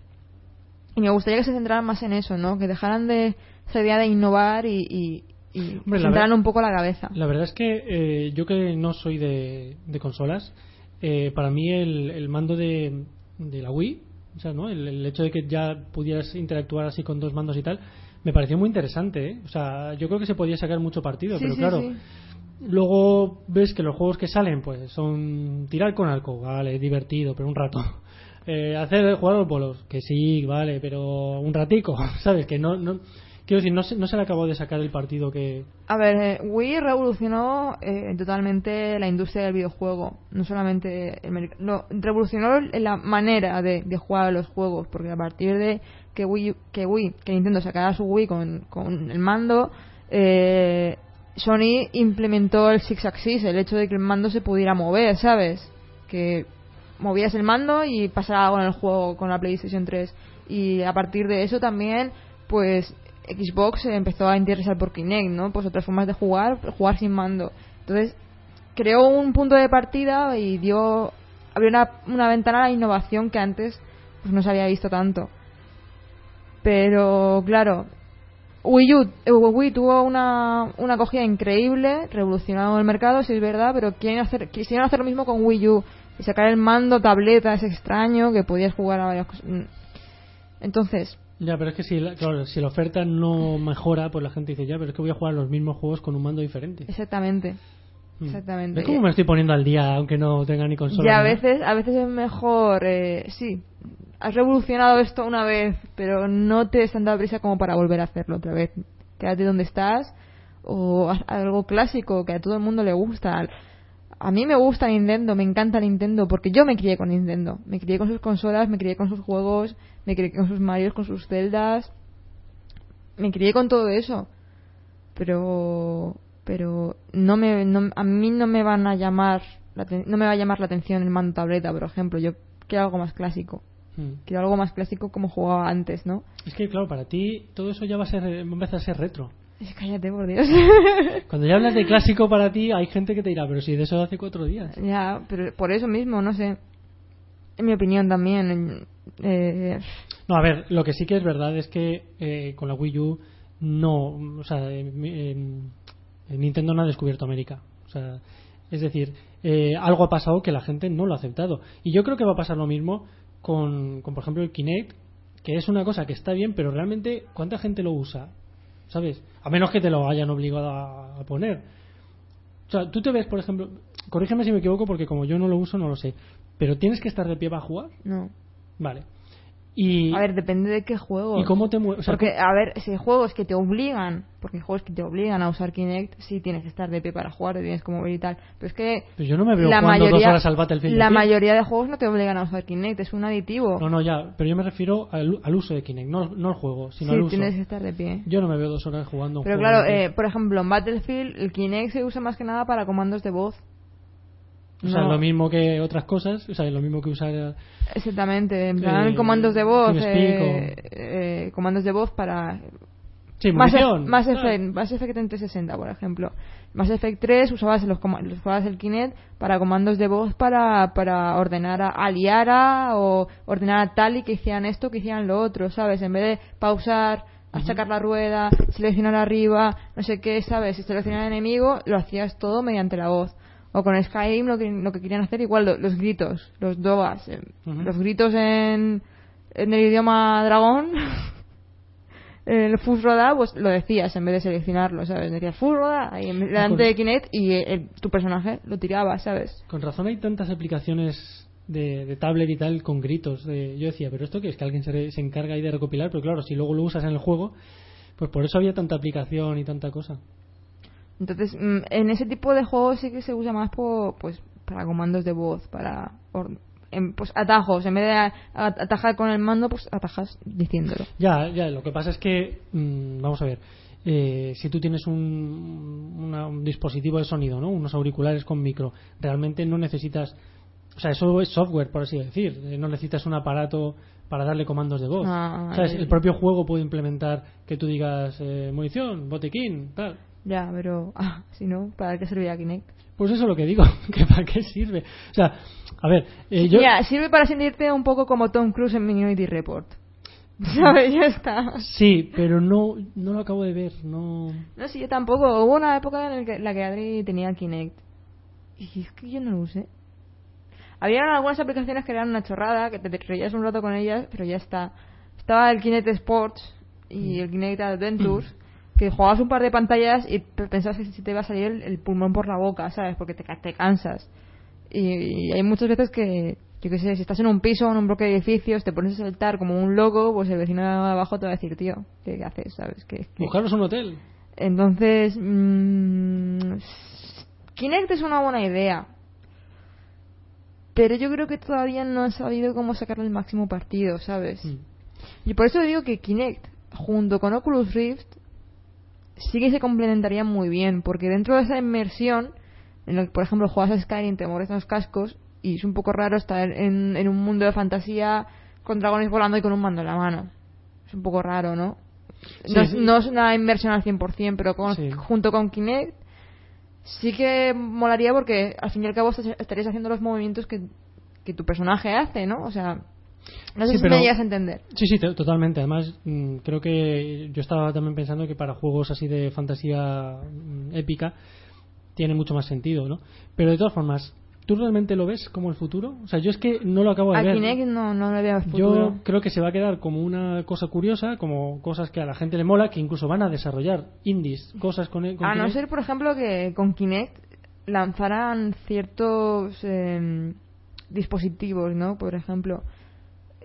Y me gustaría que se centraran más en eso, ¿no? Que dejaran de esa idea de innovar y, y, y Hombre, un poco la cabeza. La verdad es que eh, yo que no soy de, de consolas, eh, para mí el, el mando de, de la Wii, o sea, ¿no? el, el hecho de que ya pudieras interactuar así con dos mandos y tal, me pareció muy interesante. ¿eh? O sea, yo creo que se podía sacar mucho partido, Sí, pero sí, claro, sí. luego ves que los juegos que salen pues son tirar con arco, vale, divertido, pero un rato. [LAUGHS] Eh, hacer jugar a los bolos, que sí, vale, pero un ratico, [LAUGHS] ¿sabes? Que no, no quiero decir, no se, no se le acabó de sacar el partido que, A ver, eh, Wii revolucionó eh, totalmente la industria del videojuego. No solamente el no, revolucionó la manera de, de jugar los juegos, porque a partir de que Wii, que Wii, que Nintendo sacara su Wii con, con el mando, eh, Sony implementó el Six Axis, el hecho de que el mando se pudiera mover, ¿sabes? Que movías el mando y pasaba algo en el juego con la PlayStation 3. Y a partir de eso también, pues Xbox empezó a interesar por Kinect, ¿no? Pues otras formas de jugar, jugar sin mando. Entonces, creó un punto de partida y dio abrió una, una ventana a la innovación que antes pues no se había visto tanto. Pero, claro, Wii U, eh, Wii tuvo una, una acogida increíble, revolucionó el mercado, si es verdad, pero quieren hacer, quisieron hacer lo mismo con Wii U y sacar el mando tableta ese extraño que podías jugar a varias cosas. Mm. Entonces, Ya, pero es que si la, claro, si la oferta no mejora, pues la gente dice, ya, pero es que voy a jugar los mismos juegos con un mando diferente. exactamente. Mm. exactamente. ¿Ves cómo me estoy poniendo al día, aunque no tenga ni consola? Ya a ni nada? veces, a veces es mejor, eh, sí, has revolucionado esto una vez, pero no te des tanta prisa como para volver a hacerlo otra vez. Quédate donde estás o haz algo clásico que a todo el mundo le gusta. A mí me gusta Nintendo, me encanta Nintendo porque yo me crié con Nintendo. Me crié con sus consolas, me crié con sus juegos, me crié con sus Marios, con sus Zeldas. Me crié con todo eso. Pero pero no me no- a mí no me van a llamar la no me va a llamar la atención el mando tableta, por ejemplo. Yo quiero algo más clásico. Mm. Quiero algo más clásico como jugaba antes, ¿no? Es que, claro, para ti todo eso ya va a, ser, va a empezar a ser retro. Cállate, por Dios. [LAUGHS] Cuando ya hablas de clásico para ti, hay gente que te dirá, pero si de eso hace cuatro días. ya, pero por eso mismo, no sé. En mi opinión también. eh, No, a ver, lo que sí que es verdad es que eh, con la Wii U no, o sea, eh, Nintendo no ha descubierto América. O sea, es decir, eh, algo ha pasado que la gente no lo ha aceptado. Y yo creo que va a pasar lo mismo con, con, por ejemplo, el Kinect, que es una cosa que está bien, pero realmente, ¿cuánta gente lo usa? ¿Sabes? A menos que te lo hayan obligado a, a poner. O sea, tú te ves, por ejemplo, corrígeme si me equivoco porque como yo no lo uso no lo sé, pero tienes que estar de pie para jugar. No. Vale. Y, A ver, depende de qué juego. ¿y cómo te mueves? O sea, porque, a ver, si hay juegos que te obligan, porque hay juegos que te obligan a usar Kinect, sí tienes que estar de pie para jugar, te tienes que mover y tal. Pero es que pues yo no me veo la mayoría, dos horas al Battlefield. la mayoría de juegos no te obligan a usar Kinect, es un aditivo. No, no, ya, pero yo me refiero al, al uso de Kinect, no, no al juego, sino sí, al uso. tienes que estar de pie. Yo no me veo dos horas jugando un Pero juego claro, eh, por ejemplo, en Battlefield el Kinect se usa más que nada para comandos de voz. O sea, no. lo mismo que otras cosas, o sea, lo mismo que usar. Exactamente, en plan Eh, comandos de voz, eh, eh, comandos de voz para Sí, Mass. Mass tal. Effect, Mass Effect en 360, por ejemplo. Mass Effect 3 usabas, los, usabas el Kinect para comandos de voz para, para ordenar a, a Liara o ordenar a Tali que hicieran esto, que hicieran lo otro, ¿sabes? En vez de pausar, achacar la rueda, seleccionar arriba, no sé qué, ¿sabes? Y seleccionar enemigo, lo hacías todo mediante la voz. O con Skyrim lo que, lo que querían hacer igual, lo- los gritos, los dobas, eh, los gritos en, en el idioma dragón. [LAUGHS] el full roda, pues lo decías en vez de seleccionarlo, ¿sabes? Decías full roda ahí en- delante de Kinect y eh, el- tu personaje lo tiraba, ¿sabes? Con razón hay tantas aplicaciones de, de tablet y tal con gritos. De, yo decía, pero esto que es que alguien se, se encarga ahí de recopilar, pero claro, si luego lo usas en el juego, pues por eso había tanta aplicación y tanta cosa. Entonces, mm, en ese tipo de juegos sí que se usa más po- pues para comandos de voz, para en, pues atajos, en vez de atajar con el mando, pues atajas diciéndolo. Ya, ya, lo que pasa es que, mm, vamos a ver, eh, si tú tienes un, una- un dispositivo de sonido, ¿no? unos auriculares con micro, realmente no necesitas, o sea, eso es software, por así decir, eh, no necesitas un aparato para darle comandos de voz. Ah, ¿Sabes? El propio juego puede implementar que tú digas eh, munición, botiquín, tal. Ya, pero [LAUGHS] ah, si no, ¿para qué servía Kinect? Pues eso es lo que digo, [LAUGHS] que para qué sirve. O sea, a ver, eh, yo... Ya, sirve para sentirte un poco como Tom Cruise en Minority Report. [LAUGHS] ¿Sabes? Ya está. Sí, pero no, no lo acabo de ver, no... No, sí, yo tampoco. Hubo una época en la que, la que Adri tenía Kinect. Y es que yo no lo usé. Había algunas aplicaciones que eran una chorrada, que te, te reías un rato con ellas, pero ya está. Estaba el Kinect Sports y el Kinect Adventures, [CLEARS THROAT] que jugabas un par de pantallas y pe- pensabas que si te iba a salir el, el pulmón por la boca, ¿sabes? Porque te, te cansas. Y, y hay muchas veces que, yo qué sé, si estás en un piso o en un bloque de edificios, te pones a saltar como un loco, pues el vecino de abajo te va a decir, tío, ¿qué haces? ¿Sabes? Que, Buscaros un hotel. entonces, mm, Kinect es una buena idea. Pero yo creo que todavía no han sabido cómo sacarle el máximo partido, ¿sabes? Mm. Y por eso digo que Kinect, junto con Oculus Rift, sí que se complementarían muy bien, porque dentro de esa inmersión, en la que, por ejemplo, juegas a Skyrim, te mueres en los cascos, y es un poco raro estar en, en un mundo de fantasía con dragones volando y con un mando en la mano. Es un poco raro, ¿no? Sí, no, sí. no es una inversión al 100%, pero con- Sí. junto con Kinect sí que molaría porque al fin y al cabo estarías haciendo los movimientos que, que tu personaje hace, ¿no? O sea, no sé Sí, si pero- me llegas a entender. Sí, sí, to- totalmente. Además, mm, creo que yo estaba también pensando que para juegos así de fantasía mm, épica tiene mucho más sentido, ¿no? Pero de todas formas, ¿tú realmente lo ves como el futuro? O sea, yo es que no lo acabo de A ver. Kinect no, no le veo futuro. Yo creo que se va a quedar como una cosa curiosa, como cosas que a la gente le mola, que incluso van a desarrollar indies, cosas con, con A no ser, por ejemplo, que con Kinect lanzaran ciertos em, dispositivos, ¿no? Por ejemplo,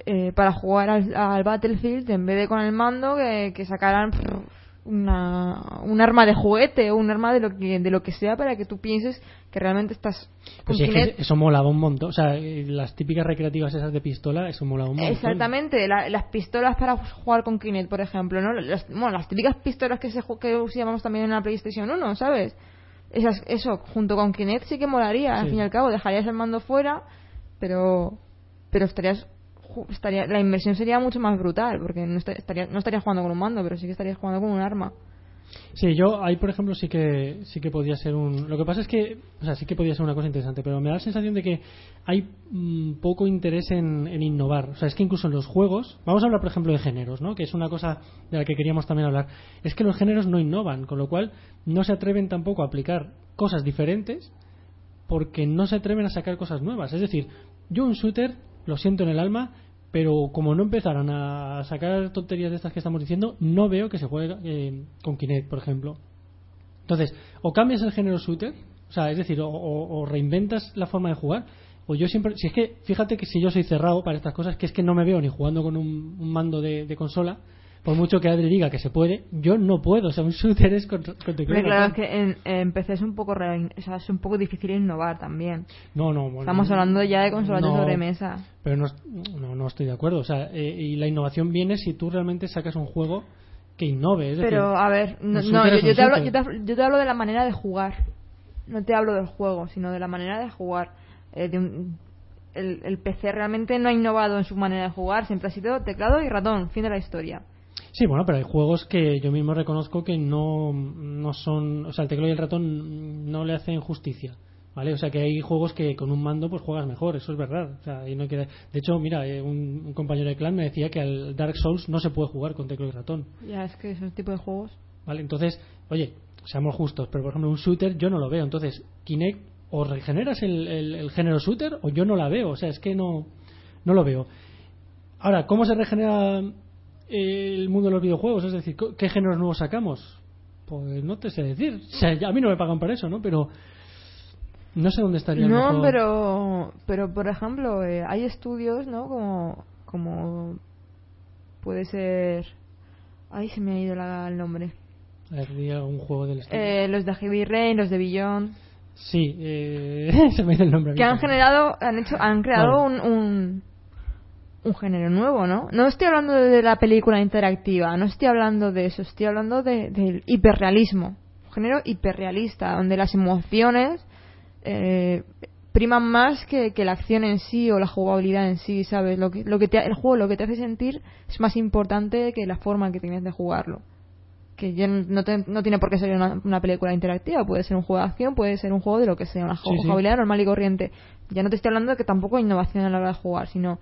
eh, para jugar al, al Battlefield, en vez de con el mando, que, que sacaran prr, una, un arma de juguete o un arma de lo que de lo que sea para que tú pienses que realmente estás Pues sí, es que eso molaba un montón. O sea, eh, las típicas recreativas esas de pistola, eso molaba un montón. Exactamente, la- las pistolas para jugar con Kinect, por ejemplo, ¿no? Las, bueno, las típicas pistolas que se que usamos también en la PlayStation 1, ¿sabes? Esas, eso, junto con Kinect sí que molaría, al fin y al cabo, dejarías el mando fuera, pero pero estarías estaría la inversión sería mucho más brutal, porque no, esta- estaría, no estarías jugando con un mando, pero sí que estarías jugando con un arma. Sí, yo ahí, por ejemplo, sí que sí que podía ser un. Lo que pasa es que, o sea, sí que podía ser una cosa interesante, pero me da la sensación de que hay mm, poco interés en, en innovar. O sea, es que incluso en los juegos, vamos a hablar, por ejemplo, de géneros, ¿no? Que es una cosa de la que queríamos también hablar. Es que los géneros no innovan, con lo cual no se atreven tampoco a aplicar cosas diferentes porque no se atreven a sacar cosas nuevas. Es decir, yo un shooter lo siento en el alma, pero como no empezaran a sacar tonterías de estas que estamos diciendo, no veo que se juegue eh, con Kinect, por ejemplo. Entonces, o cambias el género shooter, o sea, es decir, o, reinventas la forma de jugar, o yo siempre, si es que, fíjate que si yo soy cerrado para estas cosas, que es que no me veo ni jugando con un, mando de consola, por mucho que Adri diga que se puede, yo no puedo, o sea, un shooter es con, con teclado Pero claro, es que en, en PC es un poco re- o sea, es un poco difícil innovar también. No, no, bueno, Estamos hablando ya de consolas no, de sobremesa. Pero no, no, no estoy de acuerdo, o sea, eh, y la innovación viene si tú realmente sacas un juego que innove, es decir, Pero a ver, no, no, yo, te hablo, yo, te, hablo- yo te hablo de la manera de jugar. No te hablo del juego, sino de la manera de jugar. Eh, de un- el, el PC realmente no ha innovado en su manera de jugar, siempre ha sido teclado y ratón, fin de la historia. Sí, bueno, pero hay juegos que yo mismo reconozco que no, no son. O sea, el teclado y el ratón no le hacen justicia. ¿Vale? O sea, que hay juegos que con un mando pues juegas mejor, eso es verdad. O sea, ahí no hay que- De hecho, mira, eh, un, un compañero de clan me decía que al Dark Souls no se puede jugar con teclado y ratón. Ya es que esos tipos de juegos. ¿Vale? Entonces, oye, seamos justos, pero por ejemplo, un shooter yo no lo veo. Entonces, Kinect, o regeneras el, el- el género shooter o yo no la veo. O sea, es que no, no lo veo. Ahora, ¿cómo se regenera el mundo de los videojuegos? Es decir, ¿qué- ¿qué géneros nuevos sacamos? Pues no te sé decir. O sea, a mí no me pagan para eso, ¿no? Pero no sé dónde estaría. el No, mejor- pero, pero por ejemplo, eh, hay estudios, ¿no? Como, como puede ser. Ay, se me ha ido la- el nombre. Un juego del estilo. Eh, los de Heavy Rain, los de Beyond, Sí, eh, [LAUGHS] se me ha ido el nombre. que han generado, han hecho, han creado un, un, un género nuevo, ¿no? No estoy hablando de la película interactiva, no estoy hablando de eso, estoy hablando de- del hiperrealismo, un género hiperrealista, donde las emociones eh, priman más que, que la acción en sí o la jugabilidad en sí, ¿sabes? Lo que, lo que te, el juego lo que te hace sentir es más importante que la forma en que tienes de jugarlo. Que ya no, te- no tiene por qué ser una, una película interactiva, puede ser un juego de acción, puede ser un juego de lo que sea, una Sí, sí. jugabilidad normal y corriente. Ya no te estoy hablando de que tampoco hay innovación a la hora de jugar, sino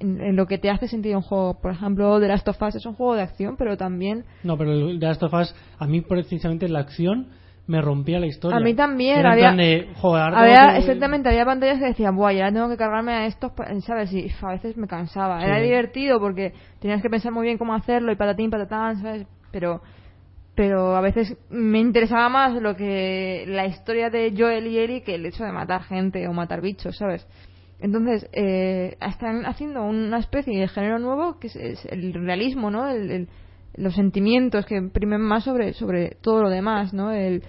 en, en lo que te hace sentir un juego. Por ejemplo, The Last of Us es un juego de acción, pero también No, pero de Last of Us, a mí precisamente la acción me rompía la historia. A mí también, Era había- plan de, joder, ahora había tengo que- exactamente había pantallas que decían buah ya tengo que cargarme a estos pa-", sabes y a veces me cansaba Sí. era divertido porque tenías que pensar muy bien cómo hacerlo y patatín patatán sabes pero pero a veces me interesaba más lo que la historia de Joel y Ellie que el hecho de matar gente o matar bichos sabes entonces eh, están haciendo una especie de género nuevo que es, es el realismo no el, el- los sentimientos que primen más sobre sobre todo lo demás no el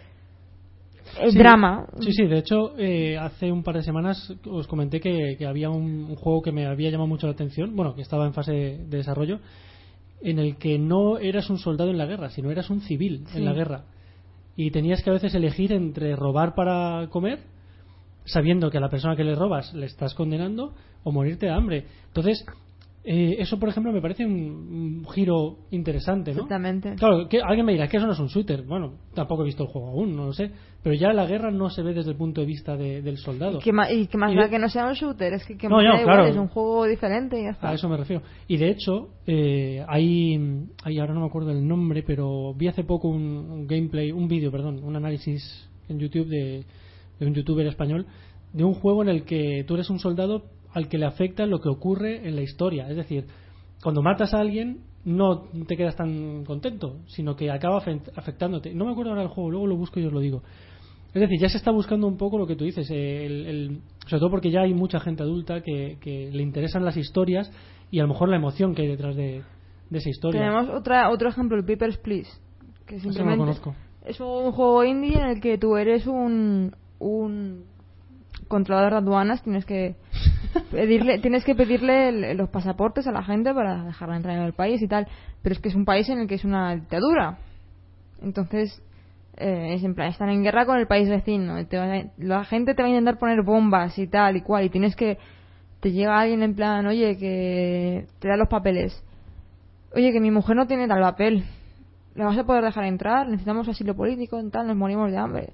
el Sí. drama Sí, sí, de hecho, eh, hace un par de semanas os comenté que, que había un, un juego que me había llamado mucho la atención, bueno, que estaba en fase de desarrollo, en el que no eras un soldado en la guerra, sino eras un civil Sí. en la guerra. Y tenías que a veces elegir entre robar para comer, sabiendo que a la persona que le robas le estás condenando, o morirte de hambre. Entonces, eh, eso, por ejemplo, me parece un, un giro interesante, ¿no? Exactamente. Claro, que alguien me dirá que eso no es un shooter. Bueno, tampoco he visto el juego aún, no lo sé. Pero ya la guerra no se ve desde el punto de vista de- del soldado. ¿Y qué más, y más de- que no sea un shooter? Es que, que No, me no, da igual, claro. es un juego diferente y ya está. A eso me refiero. Y de hecho, eh, hay, hay, ahora no me acuerdo el nombre, pero vi hace poco un, un gameplay, un vídeo, perdón, un análisis en YouTube de, de un youtuber español de un juego en el que tú eres un soldado al que le afecta lo que ocurre en la historia. Es decir, cuando matas a alguien no te quedas tan contento, sino que acaba afe- afectándote. No me acuerdo ahora del juego, luego lo busco y os lo digo. Es decir, ya se está buscando un poco lo que tú dices, el- el- sobre todo porque ya hay mucha gente adulta que, que le interesan las historias y a lo mejor la emoción que hay detrás de, de esa historia. Tenemos otra, otro ejemplo, el Papers, Please. Que Ese no lo simplemente conozco. es un juego indie en el que tú eres un, un controlador de aduanas, tienes que pedirle, tienes que pedirle los pasaportes a la gente para dejarla entrar en el país y tal. Pero es que es un país en el que es una dictadura. Entonces, eh, es en plan, están en guerra con el país vecino. te la gente te va a intentar poner bombas y tal y cual. Y tienes que. Te llega alguien en plan, oye, que te da los papeles. Oye, que mi mujer no tiene tal papel. ¿Le vas a poder dejar entrar? Necesitamos asilo político, tal, nos morimos de hambre.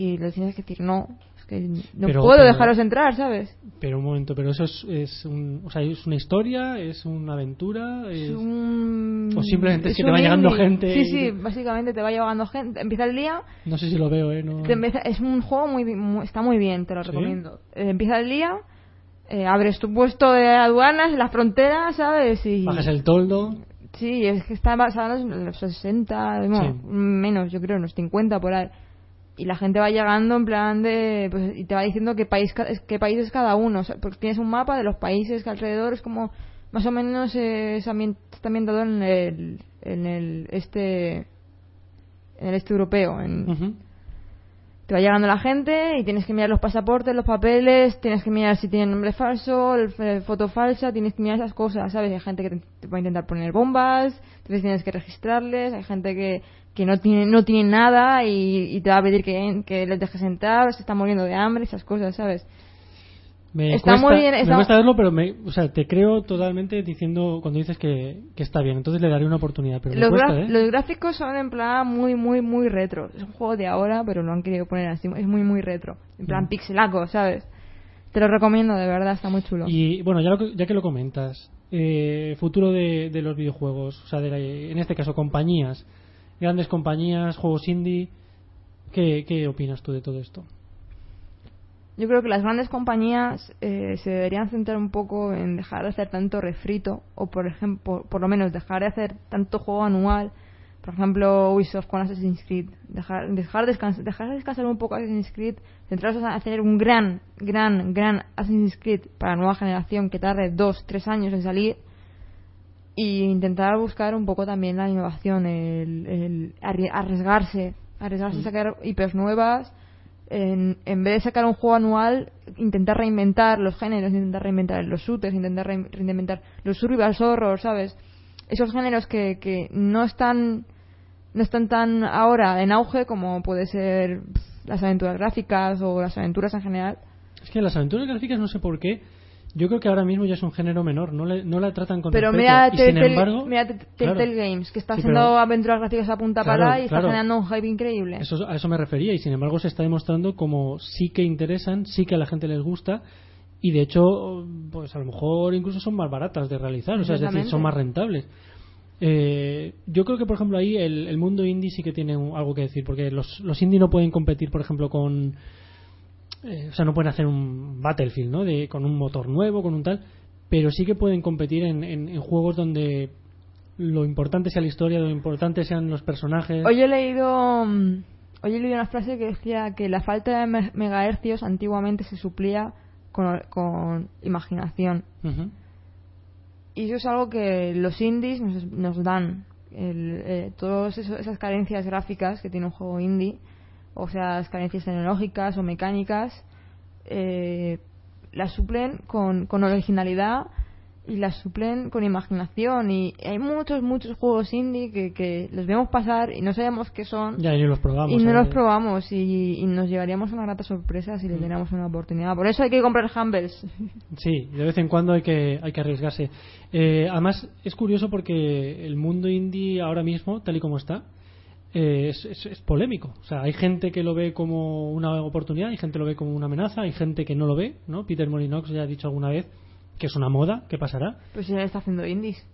Y le tienes que decir, no, es que no Pero- puedo pero- dejaros entrar, ¿sabes? Pero un momento, pero eso es, es, un, o sea, es una historia, es una aventura, es... Es un... O simplemente es que te va llegando gente Sí, y- sí, básicamente te va llegando gente. Empieza el día, No sé si lo veo, ¿eh? No... empieza- es un juego muy, está muy bien, te lo ¿Sí? recomiendo. Eh, empieza el día, eh, abres tu puesto de aduanas en las fronteras, ¿sabes? Y, Bajas el toldo. Sí, es que está basado en los 60, no, Sí. menos, yo creo, unos 50 por ahí. Y la gente va llegando en plan de. Pues, y te va diciendo qué país, qué país es cada uno. o sea, porque tienes un mapa de los países que alrededor es como. Más o menos eh, es está ambientado en el, en el este. En el este europeo. En, te va llegando la gente y tienes que mirar los pasaportes, los papeles, tienes que mirar si tienen nombre falso, el- eh, foto falsa, tienes que mirar esas cosas, ¿sabes? Hay gente que te, te va a intentar poner bombas, entonces tienes que registrarles, hay gente que, que no tiene no tiene nada y, y te va a pedir que, que les dejes entrar, se está muriendo de hambre, esas cosas, ¿sabes? Me, Está cuesta, muy bien, me está- cuesta verlo, pero me, o sea, te creo totalmente diciendo cuando dices que, que está bien. Entonces le daré una oportunidad, pero me Los, cuesta, gra- ¿eh? los gráficos son en plan muy, muy, muy retro. Es un juego de ahora, pero lo han querido poner así. Es muy, muy retro. En plan Mm. pixelaco, ¿sabes? Te lo recomiendo, de verdad, está muy chulo. Y bueno, ya, lo que- ya que lo comentas, eh, futuro de, de los videojuegos, o sea, de la- en este caso compañías, grandes compañías, juegos indie, ¿qué, qué opinas tú de todo esto? Yo creo que las grandes compañías eh, se deberían centrar un poco en dejar de hacer tanto refrito, o por ejemplo, por lo menos dejar de hacer tanto juego anual. Por ejemplo, Ubisoft con Assassin's Creed. Dejar, dejar, descans- dejar descansar un poco Assassin's Creed, centrarse en hacer un gran, gran, gran Assassin's Creed para la nueva generación que tarde dos, tres años en salir. Y intentar buscar un poco también la innovación, el, el arri- arriesgarse, arriesgarse a sacar IPs nuevas en, en vez de sacar un juego anual, intentar reinventar los géneros, intentar reinventar los shooters, intentar rein- reinventar los survival horror, ¿sabes? Esos géneros que, que no están no están tan ahora en auge como puede ser las aventuras gráficas o las aventuras en general. Es que las aventuras gráficas no sé por qué, yo creo que ahora mismo ya es un género menor, no, le- no la tratan con Pero respeto. mira, y sin Telltale, embargo, mira Te- claro, Telltale Games, que está Sí, haciendo pero- aventuras gráficas a punta Claro, pala y está claro. generando un hype increíble. Eso, a eso me refería y sin embargo se está demostrando como sí que interesan, sí que a la gente les gusta y de hecho pues a lo mejor incluso son más baratas de realizar, o sea, es decir, son más rentables. Eh, yo creo que por ejemplo ahí el, el mundo indie sí que tiene un- algo que decir porque los, los indie no pueden competir por ejemplo con eh, o sea no pueden hacer un Battlefield ¿no? de, con un motor nuevo con un tal pero sí que pueden competir en, en- en juegos donde lo importante sea la historia lo importante sean los personajes Hoy he leído mm, hoy he leído una frase que decía que la falta de me- megahercios antiguamente se suplía con, con imaginación. Y eso es algo que los indies nos, nos dan. El, eh, todas esas carencias gráficas que tiene un juego indie, o sea, las carencias tecnológicas o mecánicas, eh, las suplen con, con originalidad y las suplen con imaginación. Y hay muchos, muchos juegos indie que, que los vemos pasar y no sabemos qué son. Ya, y los probamos. y no ¿eh? los probamos y, y nos llevaríamos una grata sorpresa si le Mm. diéramos una oportunidad. Por eso hay que comprar Humbles. [LAUGHS] Sí, de vez en cuando hay que, hay que arriesgarse. Eh, además, es curioso porque el mundo indie ahora mismo, tal y como está, eh, es, es- es polémico. O sea, hay gente que lo ve como una oportunidad, hay gente que lo ve como una amenaza, hay gente que no lo ve, ¿no? Peter Molinox ya ha dicho alguna vez que es una moda, ¿qué pasará? Pues él está haciendo indies.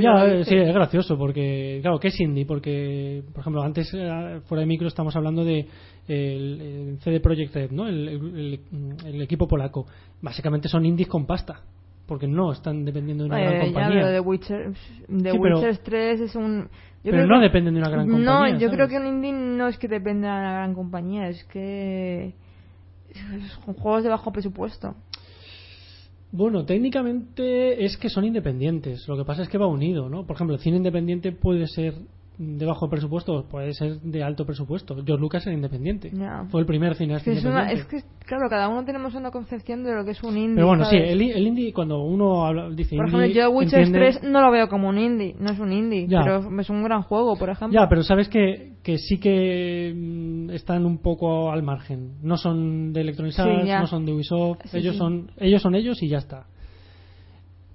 Ya, eh, sí, es gracioso porque, claro, ¿qué es indie? Porque, por ejemplo, antes, eh, fuera de micro, estamos hablando de el, el CD Projekt Red, ¿no? El, el- el equipo polaco. Básicamente son indies con pasta, porque no están dependiendo de una Eh, gran ya, compañía. pero The Witcher, The Sí, pero- Witcher 3 es un... yo pero no que- dependen de una gran compañía. No, yo ¿sabes? creo que un indie no es que dependa de una gran compañía, es que... Son juegos de bajo presupuesto. Bueno, técnicamente es que son independientes. Lo que pasa es que va unido, ¿no? Por ejemplo, el cine independiente puede ser de bajo presupuesto puede ser de alto presupuesto. George Lucas era independiente. Ya. Fue el primer cineasta Es, una- independiente. es que, claro, cada uno tenemos una concepción de lo que es un indie. Pero bueno, sí, ¿sabes? el, el indie, cuando uno habla, dice Por indie, ejemplo, yo Witcher entiende- 3 no lo veo como un indie, no es un indie, Ya. pero es un gran juego, por ejemplo. Ya, pero sabes que, que sí que mm, están un poco al margen. No son de Electronic Sí, Arts, ya. no son de Ubisoft. Sí, ellos sí. son ellos son ellos y ya está.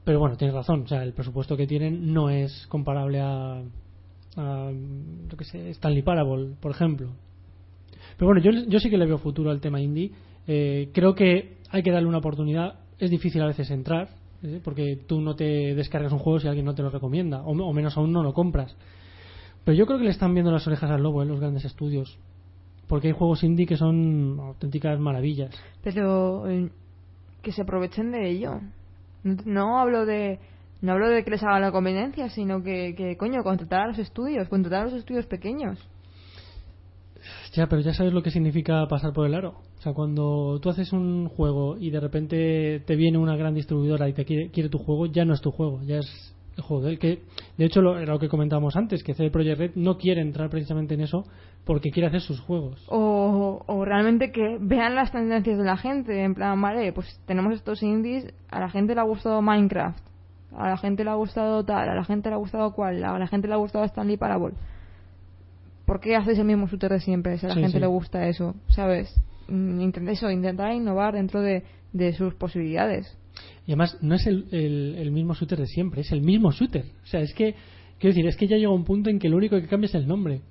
Pero bueno, tienes razón. O sea, el presupuesto que tienen no es comparable a, a que sé, Stanley Parable, por ejemplo. Pero bueno, yo, yo sí que le veo futuro al tema indie. Eh, creo que hay que darle una oportunidad. Es difícil a veces entrar, ¿eh? porque tú no te descargas un juego si alguien no te lo recomienda, o, menos aún no lo compras. Pero yo creo que le están viendo las orejas al lobo en los grandes estudios. Porque hay juegos indie que son auténticas maravillas. Pero, eh, que se aprovechen de ello. No hablo de no hablo de que les hagan la conveniencia, sino que, que, coño, contratar a los estudios, contratar a los estudios pequeños. Ya, pero ya sabes lo que significa pasar por el aro. O sea, cuando tú haces un juego y de repente te viene una gran distribuidora y te quiere, quiere tu juego, ya no es tu juego, ya es el juego de él. Que, de hecho, lo, era lo que comentábamos antes, que CD Projekt Red no quiere entrar precisamente en eso porque quiere hacer sus juegos. O, o realmente que vean las tendencias de la gente, en plan, vale, pues tenemos estos indies, a la gente le ha gustado Minecraft, a la gente le ha gustado tal, a la gente le ha gustado cual, a la gente le ha gustado Stanley Parable. ¿Por qué haces el mismo shooter de siempre si a la Sí, gente sí. le gusta eso? ¿Sabes? Mm, intenta eso, intentar innovar dentro de, de sus posibilidades. Y además, no es el, el- el mismo shooter de siempre, es el mismo shooter. O sea, es que, quiero decir, es que ya llega un punto en que lo único que cambia es el nombre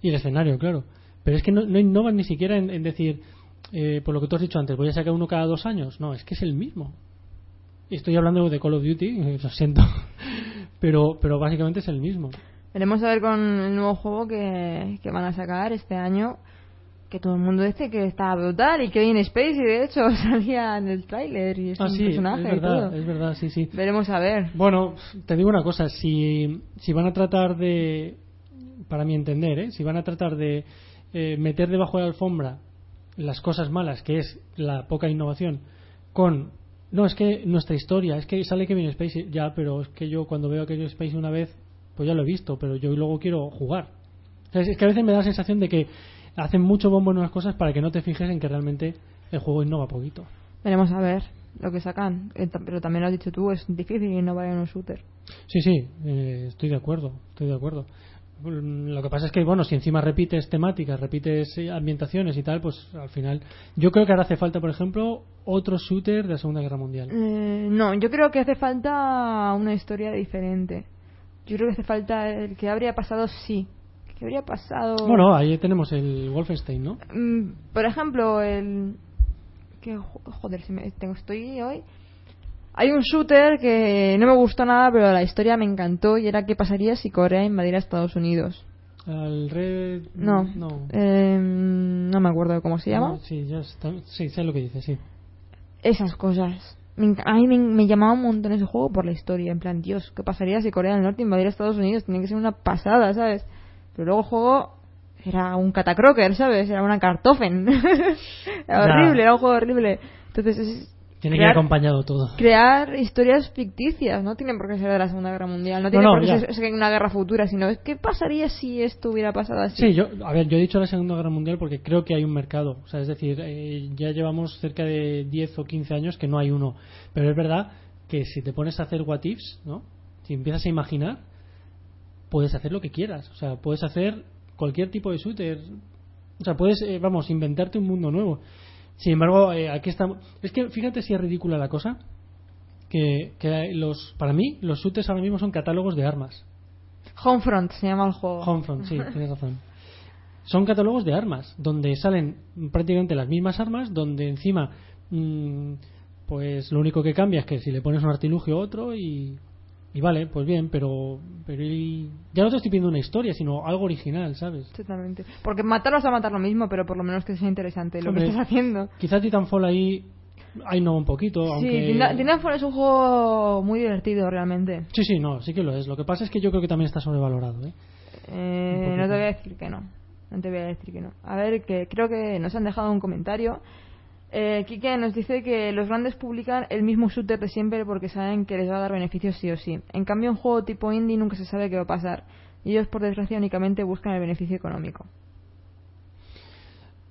y el escenario, claro. Pero es que no, no innovan ni siquiera en, en decir, eh, por lo que tú has dicho antes, voy a sacar uno cada dos años. No, es que es el mismo. Estoy hablando de Call of Duty, [LAUGHS] lo siento. pero, pero básicamente es el mismo. Veremos a ver con el nuevo juego que, que van a sacar este año. Que todo el mundo dice que está brutal y que viene Space y de hecho [LAUGHS] salía en el tráiler y es Ah, un sí, personaje es y verdad, todo. es verdad, sí, sí. Veremos a ver. Bueno, te digo una cosa, si, si van a tratar de, para mi entender, ¿eh? si van a tratar de eh, meter debajo de la alfombra las cosas malas, que es la poca innovación, con, no, es que nuestra historia, es que sale Kevin Spacey, ya, pero es que yo cuando veo a Kevin Spacey una vez, pues ya lo he visto, pero yo luego quiero jugar. O sea, es, que a veces me da la sensación de que hacen mucho bombo en unas cosas para que no te fijes en que realmente el juego innova poquito. Veremos a ver lo que sacan. Eh, Pero también lo has dicho tú, es difícil innovar en un shooter. Sí, sí, eh, estoy de acuerdo, estoy de acuerdo. Lo que pasa es que, bueno, si encima repites temáticas, repites eh, ambientaciones y tal, pues al final. Yo creo que ahora hace falta, por ejemplo, otro shooter de la Segunda Guerra Mundial. Eh, no, yo creo que hace falta una historia diferente. Yo creo que hace falta el que habría pasado sí. ¿Qué habría pasado? Bueno, ahí tenemos el Wolfenstein, ¿no? Mm, por ejemplo, el. Que, jo- joder, si me, tengo, estoy hoy. Hay un shooter que no me gustó nada, pero la historia me encantó y era qué pasaría si Corea invadiera Estados Unidos. Al Red. No, No. eh, no me acuerdo cómo se llama. No, sí, ya está. Sí, sé lo que dice, sí. Esas cosas. Me a mí me, me llamaba un montón ese juego por la historia. En plan, Dios, ¿qué pasaría si Corea del Norte invadiera Estados Unidos? Tiene que ser una pasada, ¿sabes? Pero luego el juego era un catacroker, ¿sabes? Era una cartofen. [LAUGHS] era horrible, era un juego horrible. Entonces, es Tiene que ir crear, acompañado todo. crear historias ficticias. No tienen por qué ser de la Segunda Guerra Mundial. No tiene no, por qué ser una guerra futura, sino ¿qué pasaría si esto hubiera pasado así? Sí, yo, a ver, yo he dicho la Segunda Guerra Mundial porque creo que hay un mercado. O sea, es decir, eh, ya llevamos cerca de 10 o 15 años que no hay uno. Pero es verdad que si te pones a hacer what ifs, ¿no? Si empiezas a imaginar, puedes hacer lo que quieras. O sea, puedes hacer cualquier tipo de shooter. O sea, puedes, eh, vamos, inventarte un mundo nuevo. Sin embargo, eh, aquí estamos. Es que fíjate si es ridícula la cosa. Que, que los, para mí, los shooters ahora mismo son catálogos de armas. Homefront se llama el juego. Homefront, sí, [LAUGHS] tienes razón. Son catálogos de armas, donde salen prácticamente las mismas armas, donde encima, mm, pues lo único que cambia es que si le pones un artilugio a otro y, y vale, pues bien, pero, pero y- ya no te estoy pidiendo una historia, sino algo original, ¿sabes? Totalmente. Porque matarlos va a matar lo mismo, pero por lo menos que sea interesante lo Hombre, que estás haciendo. Quizá Titanfall ahí, ahí no un poquito, aunque... Sí, Tina- Titanfall es un juego muy divertido realmente. Sí, sí, no, sí que lo es. Lo que pasa es que yo creo que también está sobrevalorado, ¿eh? Eh, no te voy a decir que no. No te voy a decir que no. A ver, que creo que nos han dejado un comentario. Eh, Kike nos dice que los grandes publican el mismo shooter de siempre porque saben que les va a dar beneficios sí o sí. En cambio, un juego tipo indie nunca se sabe qué va a pasar. Y ellos, por desgracia, únicamente buscan el beneficio económico.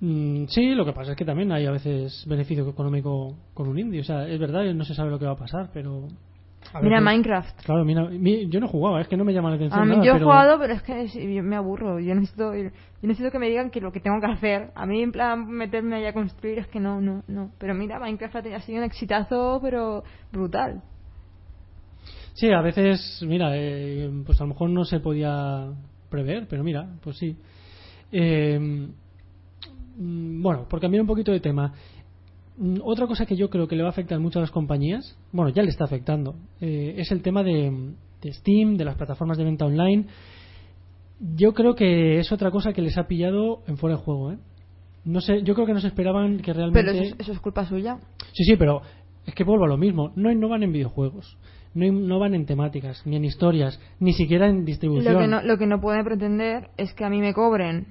Mm, sí, lo que pasa es que también hay a veces beneficio económico con un indie. O sea, es verdad, no se sabe lo que va a pasar, pero. A Mira Minecraft. Claro, mira, mi- yo no jugaba, es que no me llama la atención. A mí nada, yo he pero- jugado, pero es que sí, yo me aburro. Yo necesito, yo necesito que me digan que lo que tengo que hacer. A mí, en plan, meterme ahí a construir es que no, no, no. Pero mira, Minecraft ha tenido- ha sido un exitazo, pero brutal. Sí, a veces, mira, eh, pues a lo mejor no se podía prever, pero mira, pues sí. Eh, mm, bueno, por cambiar un poquito de tema. Mm, Otra cosa que yo creo que le va a afectar mucho a las compañías, bueno, ya le está afectando, eh, es el tema de, de Steam, de las plataformas de venta online. Yo creo que es otra cosa que les ha pillado en fuera de juego, ¿eh? No sé, yo creo que no se esperaban que realmente. Pero eso, es- eso es culpa suya. Sí, sí, pero es que vuelvo a lo mismo, no innovan en videojuegos, no innovan en temáticas, ni en historias, ni siquiera en distribución. Lo que, no, lo que no pueden pretender es que a mí me cobren.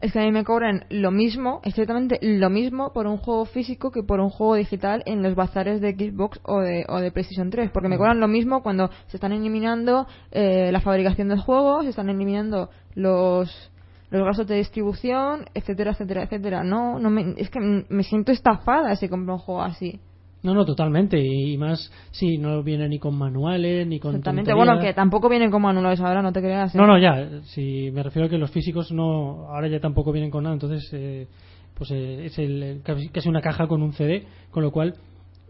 Es que a mí me cobren lo mismo, exactamente lo mismo, por un juego físico que por un juego digital en los bazares de Xbox o de, o de PlayStation 3. Porque me Mm. cobran lo mismo cuando se están eliminando eh, la fabricación del juego, se están eliminando los los gastos de distribución, etcétera, etcétera, etcétera. No, no me, es que me siento estafada si compro un juego así. No, no, totalmente. Y más, sí, no viene ni con manuales, ni con. Exactamente. tonterías. Bueno, que tampoco vienen como anuales ahora, no te creas. ¿eh? No, no, ya. Si me refiero a que los físicos no, ahora ya tampoco vienen con nada. Entonces, eh, pues eh, es el, casi una caja con un CD, con lo cual,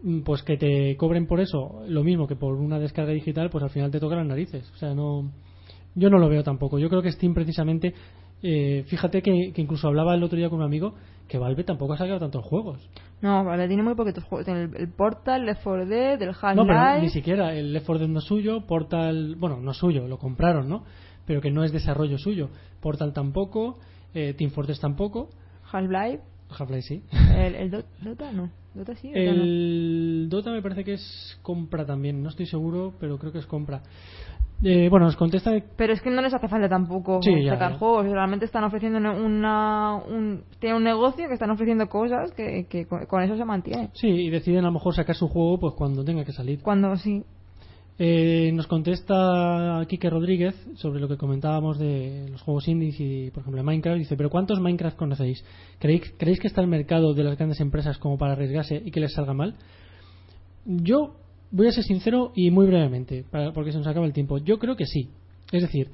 mm, pues que te cobren por eso lo mismo que por una descarga digital, pues al final te toca las narices. O sea, no, yo no lo veo tampoco. Yo creo que Steam precisamente, eh, fíjate que, que incluso hablaba el otro día con un amigo que Valve tampoco ha sacado tantos juegos. No, vale, tiene muy poquitos juegos. El, el Portal, el Left 4 Dead, el No, pero Half-Life. ni siquiera el Left 4 Dead no es suyo, Portal, bueno, no es suyo, lo compraron, ¿no? Pero que no es desarrollo suyo. Portal tampoco, eh, Team Fortress tampoco, Half-Life. Half-Life sí. El, el Do- Dota no. Dota sí. Dota no. El Dota me parece que es compra también, no estoy seguro, pero creo que es compra. Eh, bueno, nos contesta Pero es que no les hace falta tampoco Sí, sacar ya. juegos. Realmente están ofreciendo una, un, tienen un negocio que están ofreciendo cosas que, que con, con eso se mantiene. Sí, y deciden a lo mejor sacar su juego pues cuando tenga que salir. Cuando sí. Eh, nos contesta Kike Rodríguez sobre lo que comentábamos de los juegos indies y, por ejemplo, Minecraft. Dice, ¿pero cuántos Minecraft conocéis? ¿Creéis, ¿Creéis que está el mercado de las grandes empresas como para arriesgarse y que les salga mal? Yo voy a ser sincero y muy brevemente, para- porque se nos acaba el tiempo. Yo creo que sí. Es decir,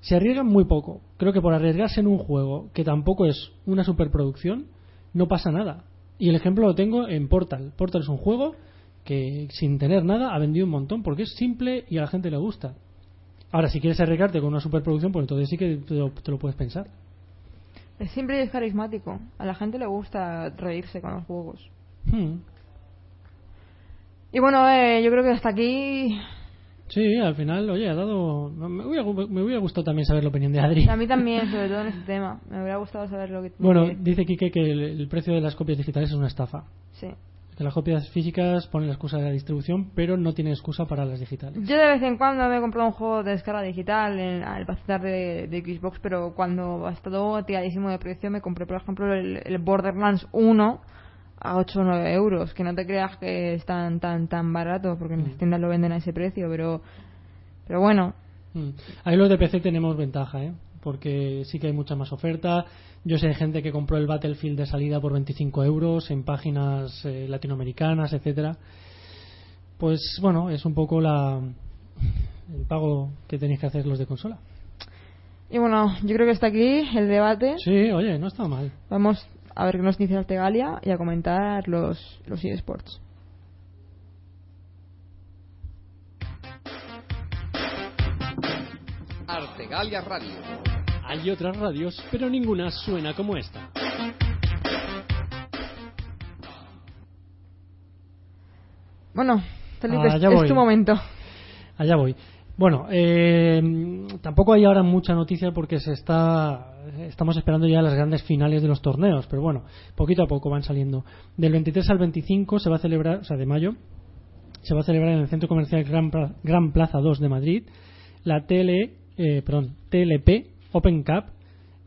se arriesgan muy poco. Creo que por arriesgarse en un juego que tampoco es una superproducción, no pasa nada. Y el ejemplo lo tengo en Portal. Portal es un juego que sin tener nada ha vendido un montón porque es simple y a la gente le gusta. Ahora, si quieres arriesgarte con una superproducción, pues entonces sí que te lo, te lo puedes pensar. Es simple y es carismático. A la gente le gusta reírse con los juegos. Hmm. Y bueno, eh, yo creo que hasta aquí. Sí, al final, oye, ha dado. Me hubiera, me hubiera gustado también saber la opinión de Adri. A mí también, sobre todo en este [LAUGHS] tema. Me hubiera gustado saber lo que. Bueno, que- dice Quique que el, el precio de las copias digitales es una estafa. sí. Que las copias físicas ponen la excusa de la distribución, pero no tienen excusa para las digitales. Yo de vez en cuando me he comprado un juego de descarga digital en el bazar de, de Xbox, pero cuando ha estado tiradísimo de precio me compré, por ejemplo, el, el Borderlands 1 a 8 o 9 euros. Que no te creas que es tan, tan, tan barato, porque en las Mm. tiendas lo venden a ese precio, pero, pero bueno. Mm. Ahí los de PC tenemos ventaja, ¿eh? porque sí que hay mucha más oferta. Yo sé de gente que compró el Battlefield de salida por 25 euros en páginas eh, latinoamericanas, etcétera. Pues bueno, es un poco la el pago que tenéis que hacer los de consola. Y bueno, yo creo que está aquí el debate. Sí, oye, no está mal. Vamos a ver qué nos dice Artegalia y a comentar los, los eSports. Artegalia Radio. Hay otras radios, pero ninguna suena como esta. Bueno, Felipe, Ah, es- voy. tu momento. Allá voy. Bueno, eh, tampoco hay ahora mucha noticia porque se está estamos esperando ya las grandes finales de los torneos, pero bueno, poquito a poco van saliendo. Del 23 al 25 se va a celebrar, o sea, de mayo, se va a celebrar en el Centro Comercial Gran, Gran Plaza 2 de Madrid la TL, eh, perdón, TLP Open Cup,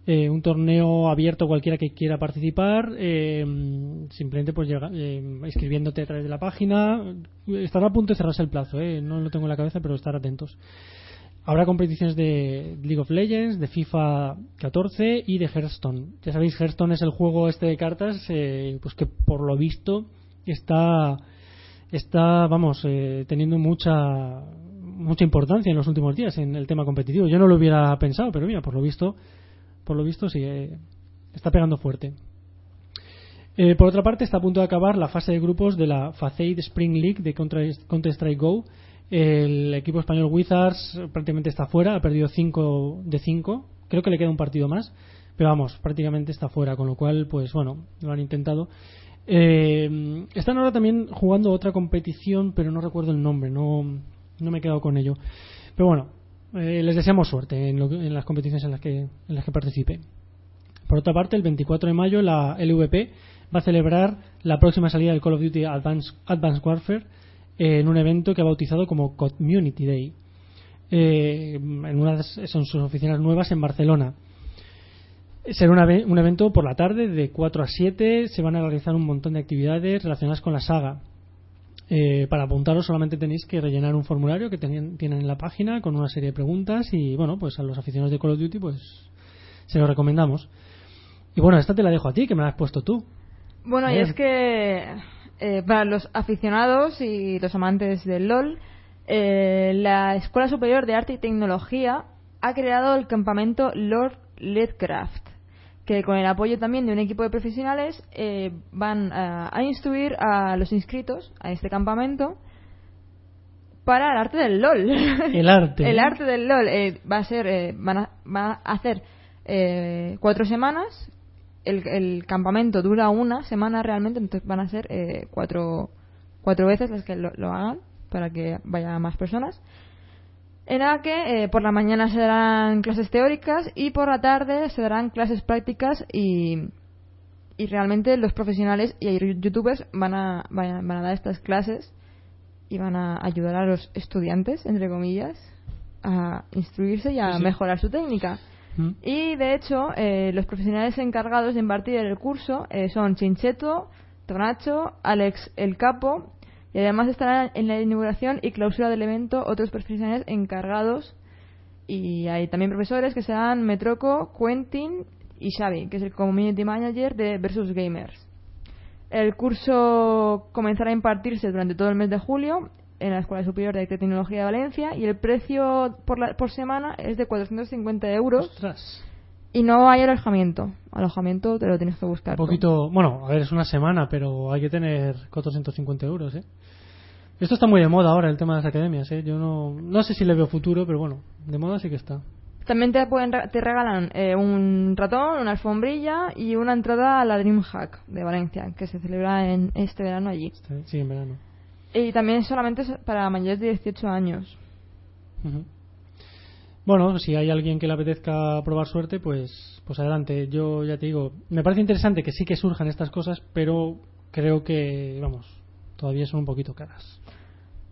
eh, un torneo abierto cualquiera que quiera participar, eh, simplemente pues llega, eh, escribiéndote a través de la página. Estará a punto de cerrarse el plazo, eh, no lo tengo en la cabeza, pero estar atentos. Habrá competiciones de League of Legends, de FIFA 14 y de Hearthstone. Ya sabéis, Hearthstone es el juego este de cartas, eh, pues que por lo visto está, está, vamos, eh, teniendo mucha, mucha importancia en los últimos días en el tema competitivo. Yo no lo hubiera pensado, pero mira, por lo visto, por lo visto sí, está pegando fuerte. Eh, por otra parte, está a punto de acabar la fase de grupos de la Facade Spring League de Counter-Strike Go. El equipo español Wizards prácticamente está fuera, ha perdido 5 de 5. Creo que le queda un partido más, pero vamos, prácticamente está fuera, con lo cual, pues bueno, lo han intentado. Eh, están ahora también jugando otra competición, pero no recuerdo el nombre, no, no me he quedado con ello. Pero bueno, eh, les deseamos suerte en, lo en las competiciones en las que, en las que participe. Por otra parte, el 24 de mayo la LVP va a celebrar la próxima salida del Call of Duty Advanced, Warfare en un evento que ha bautizado como Community Day. Eh, en una de, son sus oficinas nuevas en Barcelona. Será un evento por la tarde de 4 a 7. Se van a realizar un montón de actividades relacionadas con la saga. Eh, para apuntaros solamente tenéis que rellenar un formulario que tienen, tienen en la página con una serie de preguntas y bueno, pues a los aficionados de Call of Duty pues se lo recomendamos. Y bueno, esta te la dejo a ti, que me la has puesto tú. Bueno, y es que eh, para los aficionados y los amantes del LOL, eh, la Escuela Superior de Arte y Tecnología ha creado el campamento Lord Ledcraft, que con el apoyo también de un equipo de profesionales eh, van a, a instruir a los inscritos a este campamento para el arte del LOL. [LAUGHS] El arte. el arte del LOL eh, va a ser, eh, van a, va a hacer eh, cuatro semanas. El, el campamento dura una semana realmente, entonces van a ser eh, cuatro, cuatro veces las que lo, lo hagan para que vaya más personas. En la que eh, por la mañana se darán clases teóricas y por la tarde se darán clases prácticas y, y realmente los profesionales y youtubers van a, van a, van a dar estas clases y van a ayudar a los estudiantes, entre comillas, a instruirse y a sí. mejorar su técnica. Mm. Y de hecho, eh, los profesionales encargados de impartir el curso eh, son Chincheto, Tonacho, Alex El Capo, y además estarán en la inauguración y clausura del evento otros profesionales encargados. Y hay también profesores que serán Metroco, Quentin y Xavi, que es el Community Manager de Versus Gamers. El curso comenzará a impartirse durante todo el mes de julio en la Escuela Superior de Tecnología de Valencia y el precio por, la- por semana es de 450 euros Ostras. Y no hay alojamiento. Alojamiento te lo tienes que buscar. Un tú. poquito. Bueno, a ver, es una semana, pero hay que tener 450 euros, ¿eh? Esto está muy de moda ahora, el tema de las academias, ¿eh? Yo no, no sé si le veo futuro, pero bueno, de moda sí que está. También te, pueden, te regalan eh, un ratón, una alfombrilla y una entrada a la DreamHack de Valencia, que se celebra en este verano allí. Está- Sí, en verano. Y también solamente para mayores de 18 años. Ujú. Bueno, si hay alguien que le apetezca probar suerte, pues, pues adelante. Yo ya te digo, me parece interesante que sí que surjan estas cosas, pero creo que, vamos, todavía son un poquito caras.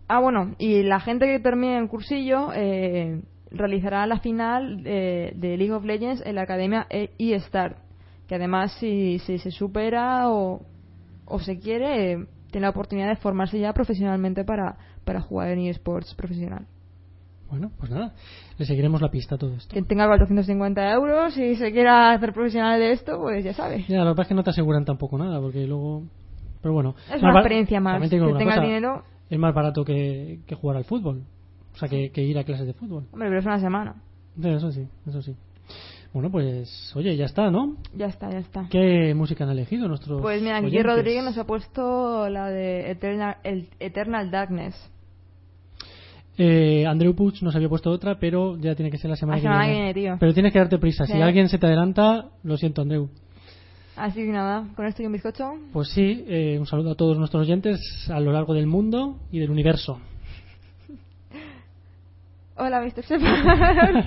Ah, bueno, y la gente que termine el cursillo eh, realizará la final eh, de League of Legends en la academia E- eStart, que además si, si se supera o, o se quiere, eh, tiene la oportunidad de formarse ya profesionalmente para, para jugar en eSports profesional. Bueno, pues nada, le seguiremos la pista a todo esto. Quien tenga 450 euros y se quiera hacer profesional de esto, pues ya sabe. Ya, lo que pasa es que no te aseguran tampoco nada, porque luego... Pero bueno. Es más una experiencia más. Que tenga cosa, dinero, Es más barato que, que jugar al fútbol. O sea, que, que ir a clases de fútbol. hombre, pero es una semana. Eso sí, eso sí. Bueno, pues, oye, ya está, ¿no? Ya está, ya está. ¿Qué música han elegido nuestros Pues mira, aquí oyentes? Rodríguez nos ha puesto la de Eternal, el Eternal Darkness. Eh, Andreu Puig nos había puesto otra, pero ya tiene que ser la semana, La semana que viene, tío. Pero tienes que darte prisa. Si alguien se te adelanta, lo siento, Andreu. Así que nada, con esto y un bizcocho. Pues sí, eh, un saludo a todos nuestros oyentes a lo largo del mundo y del universo. [LAUGHS] Hola, Mr. Shepard.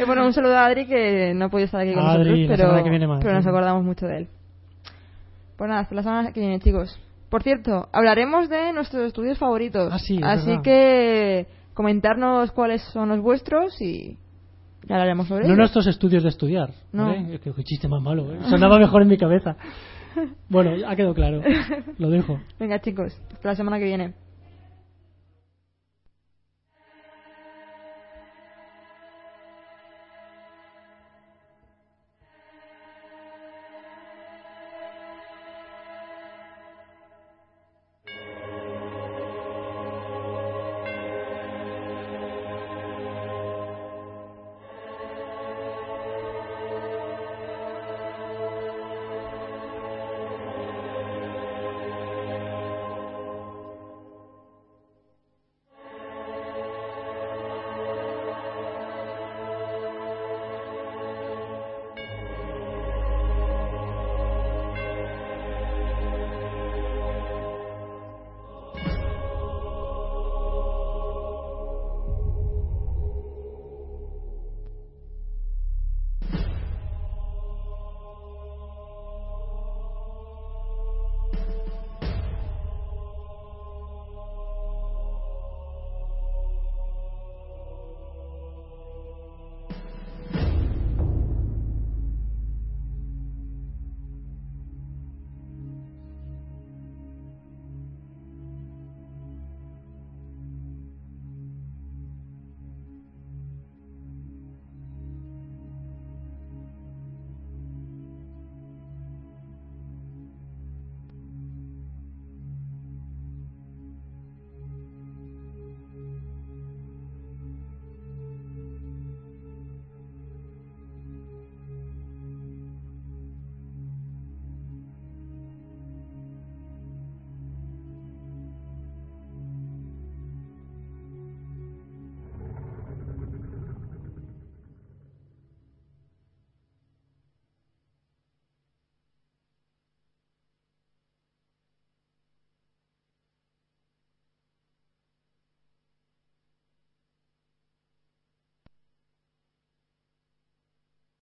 y bueno, un saludo a Adri que no puede estar aquí con Adri, nosotros, pero, más, nos sí. acordamos mucho de él. Pues nada, hasta la semana que viene, chicos. Por cierto, hablaremos de nuestros estudios favoritos. Ah, sí, Así verdad. que comentarnos cuáles son los vuestros y ya hablaremos sobre No ellos. nuestros estudios de estudiar. No. ¿vale? Qué, qué chiste más malo. ¿eh? Sonaba mejor en mi cabeza. [LAUGHS] Bueno, ha quedado claro. Lo dejo. Venga, chicos, hasta la semana que viene.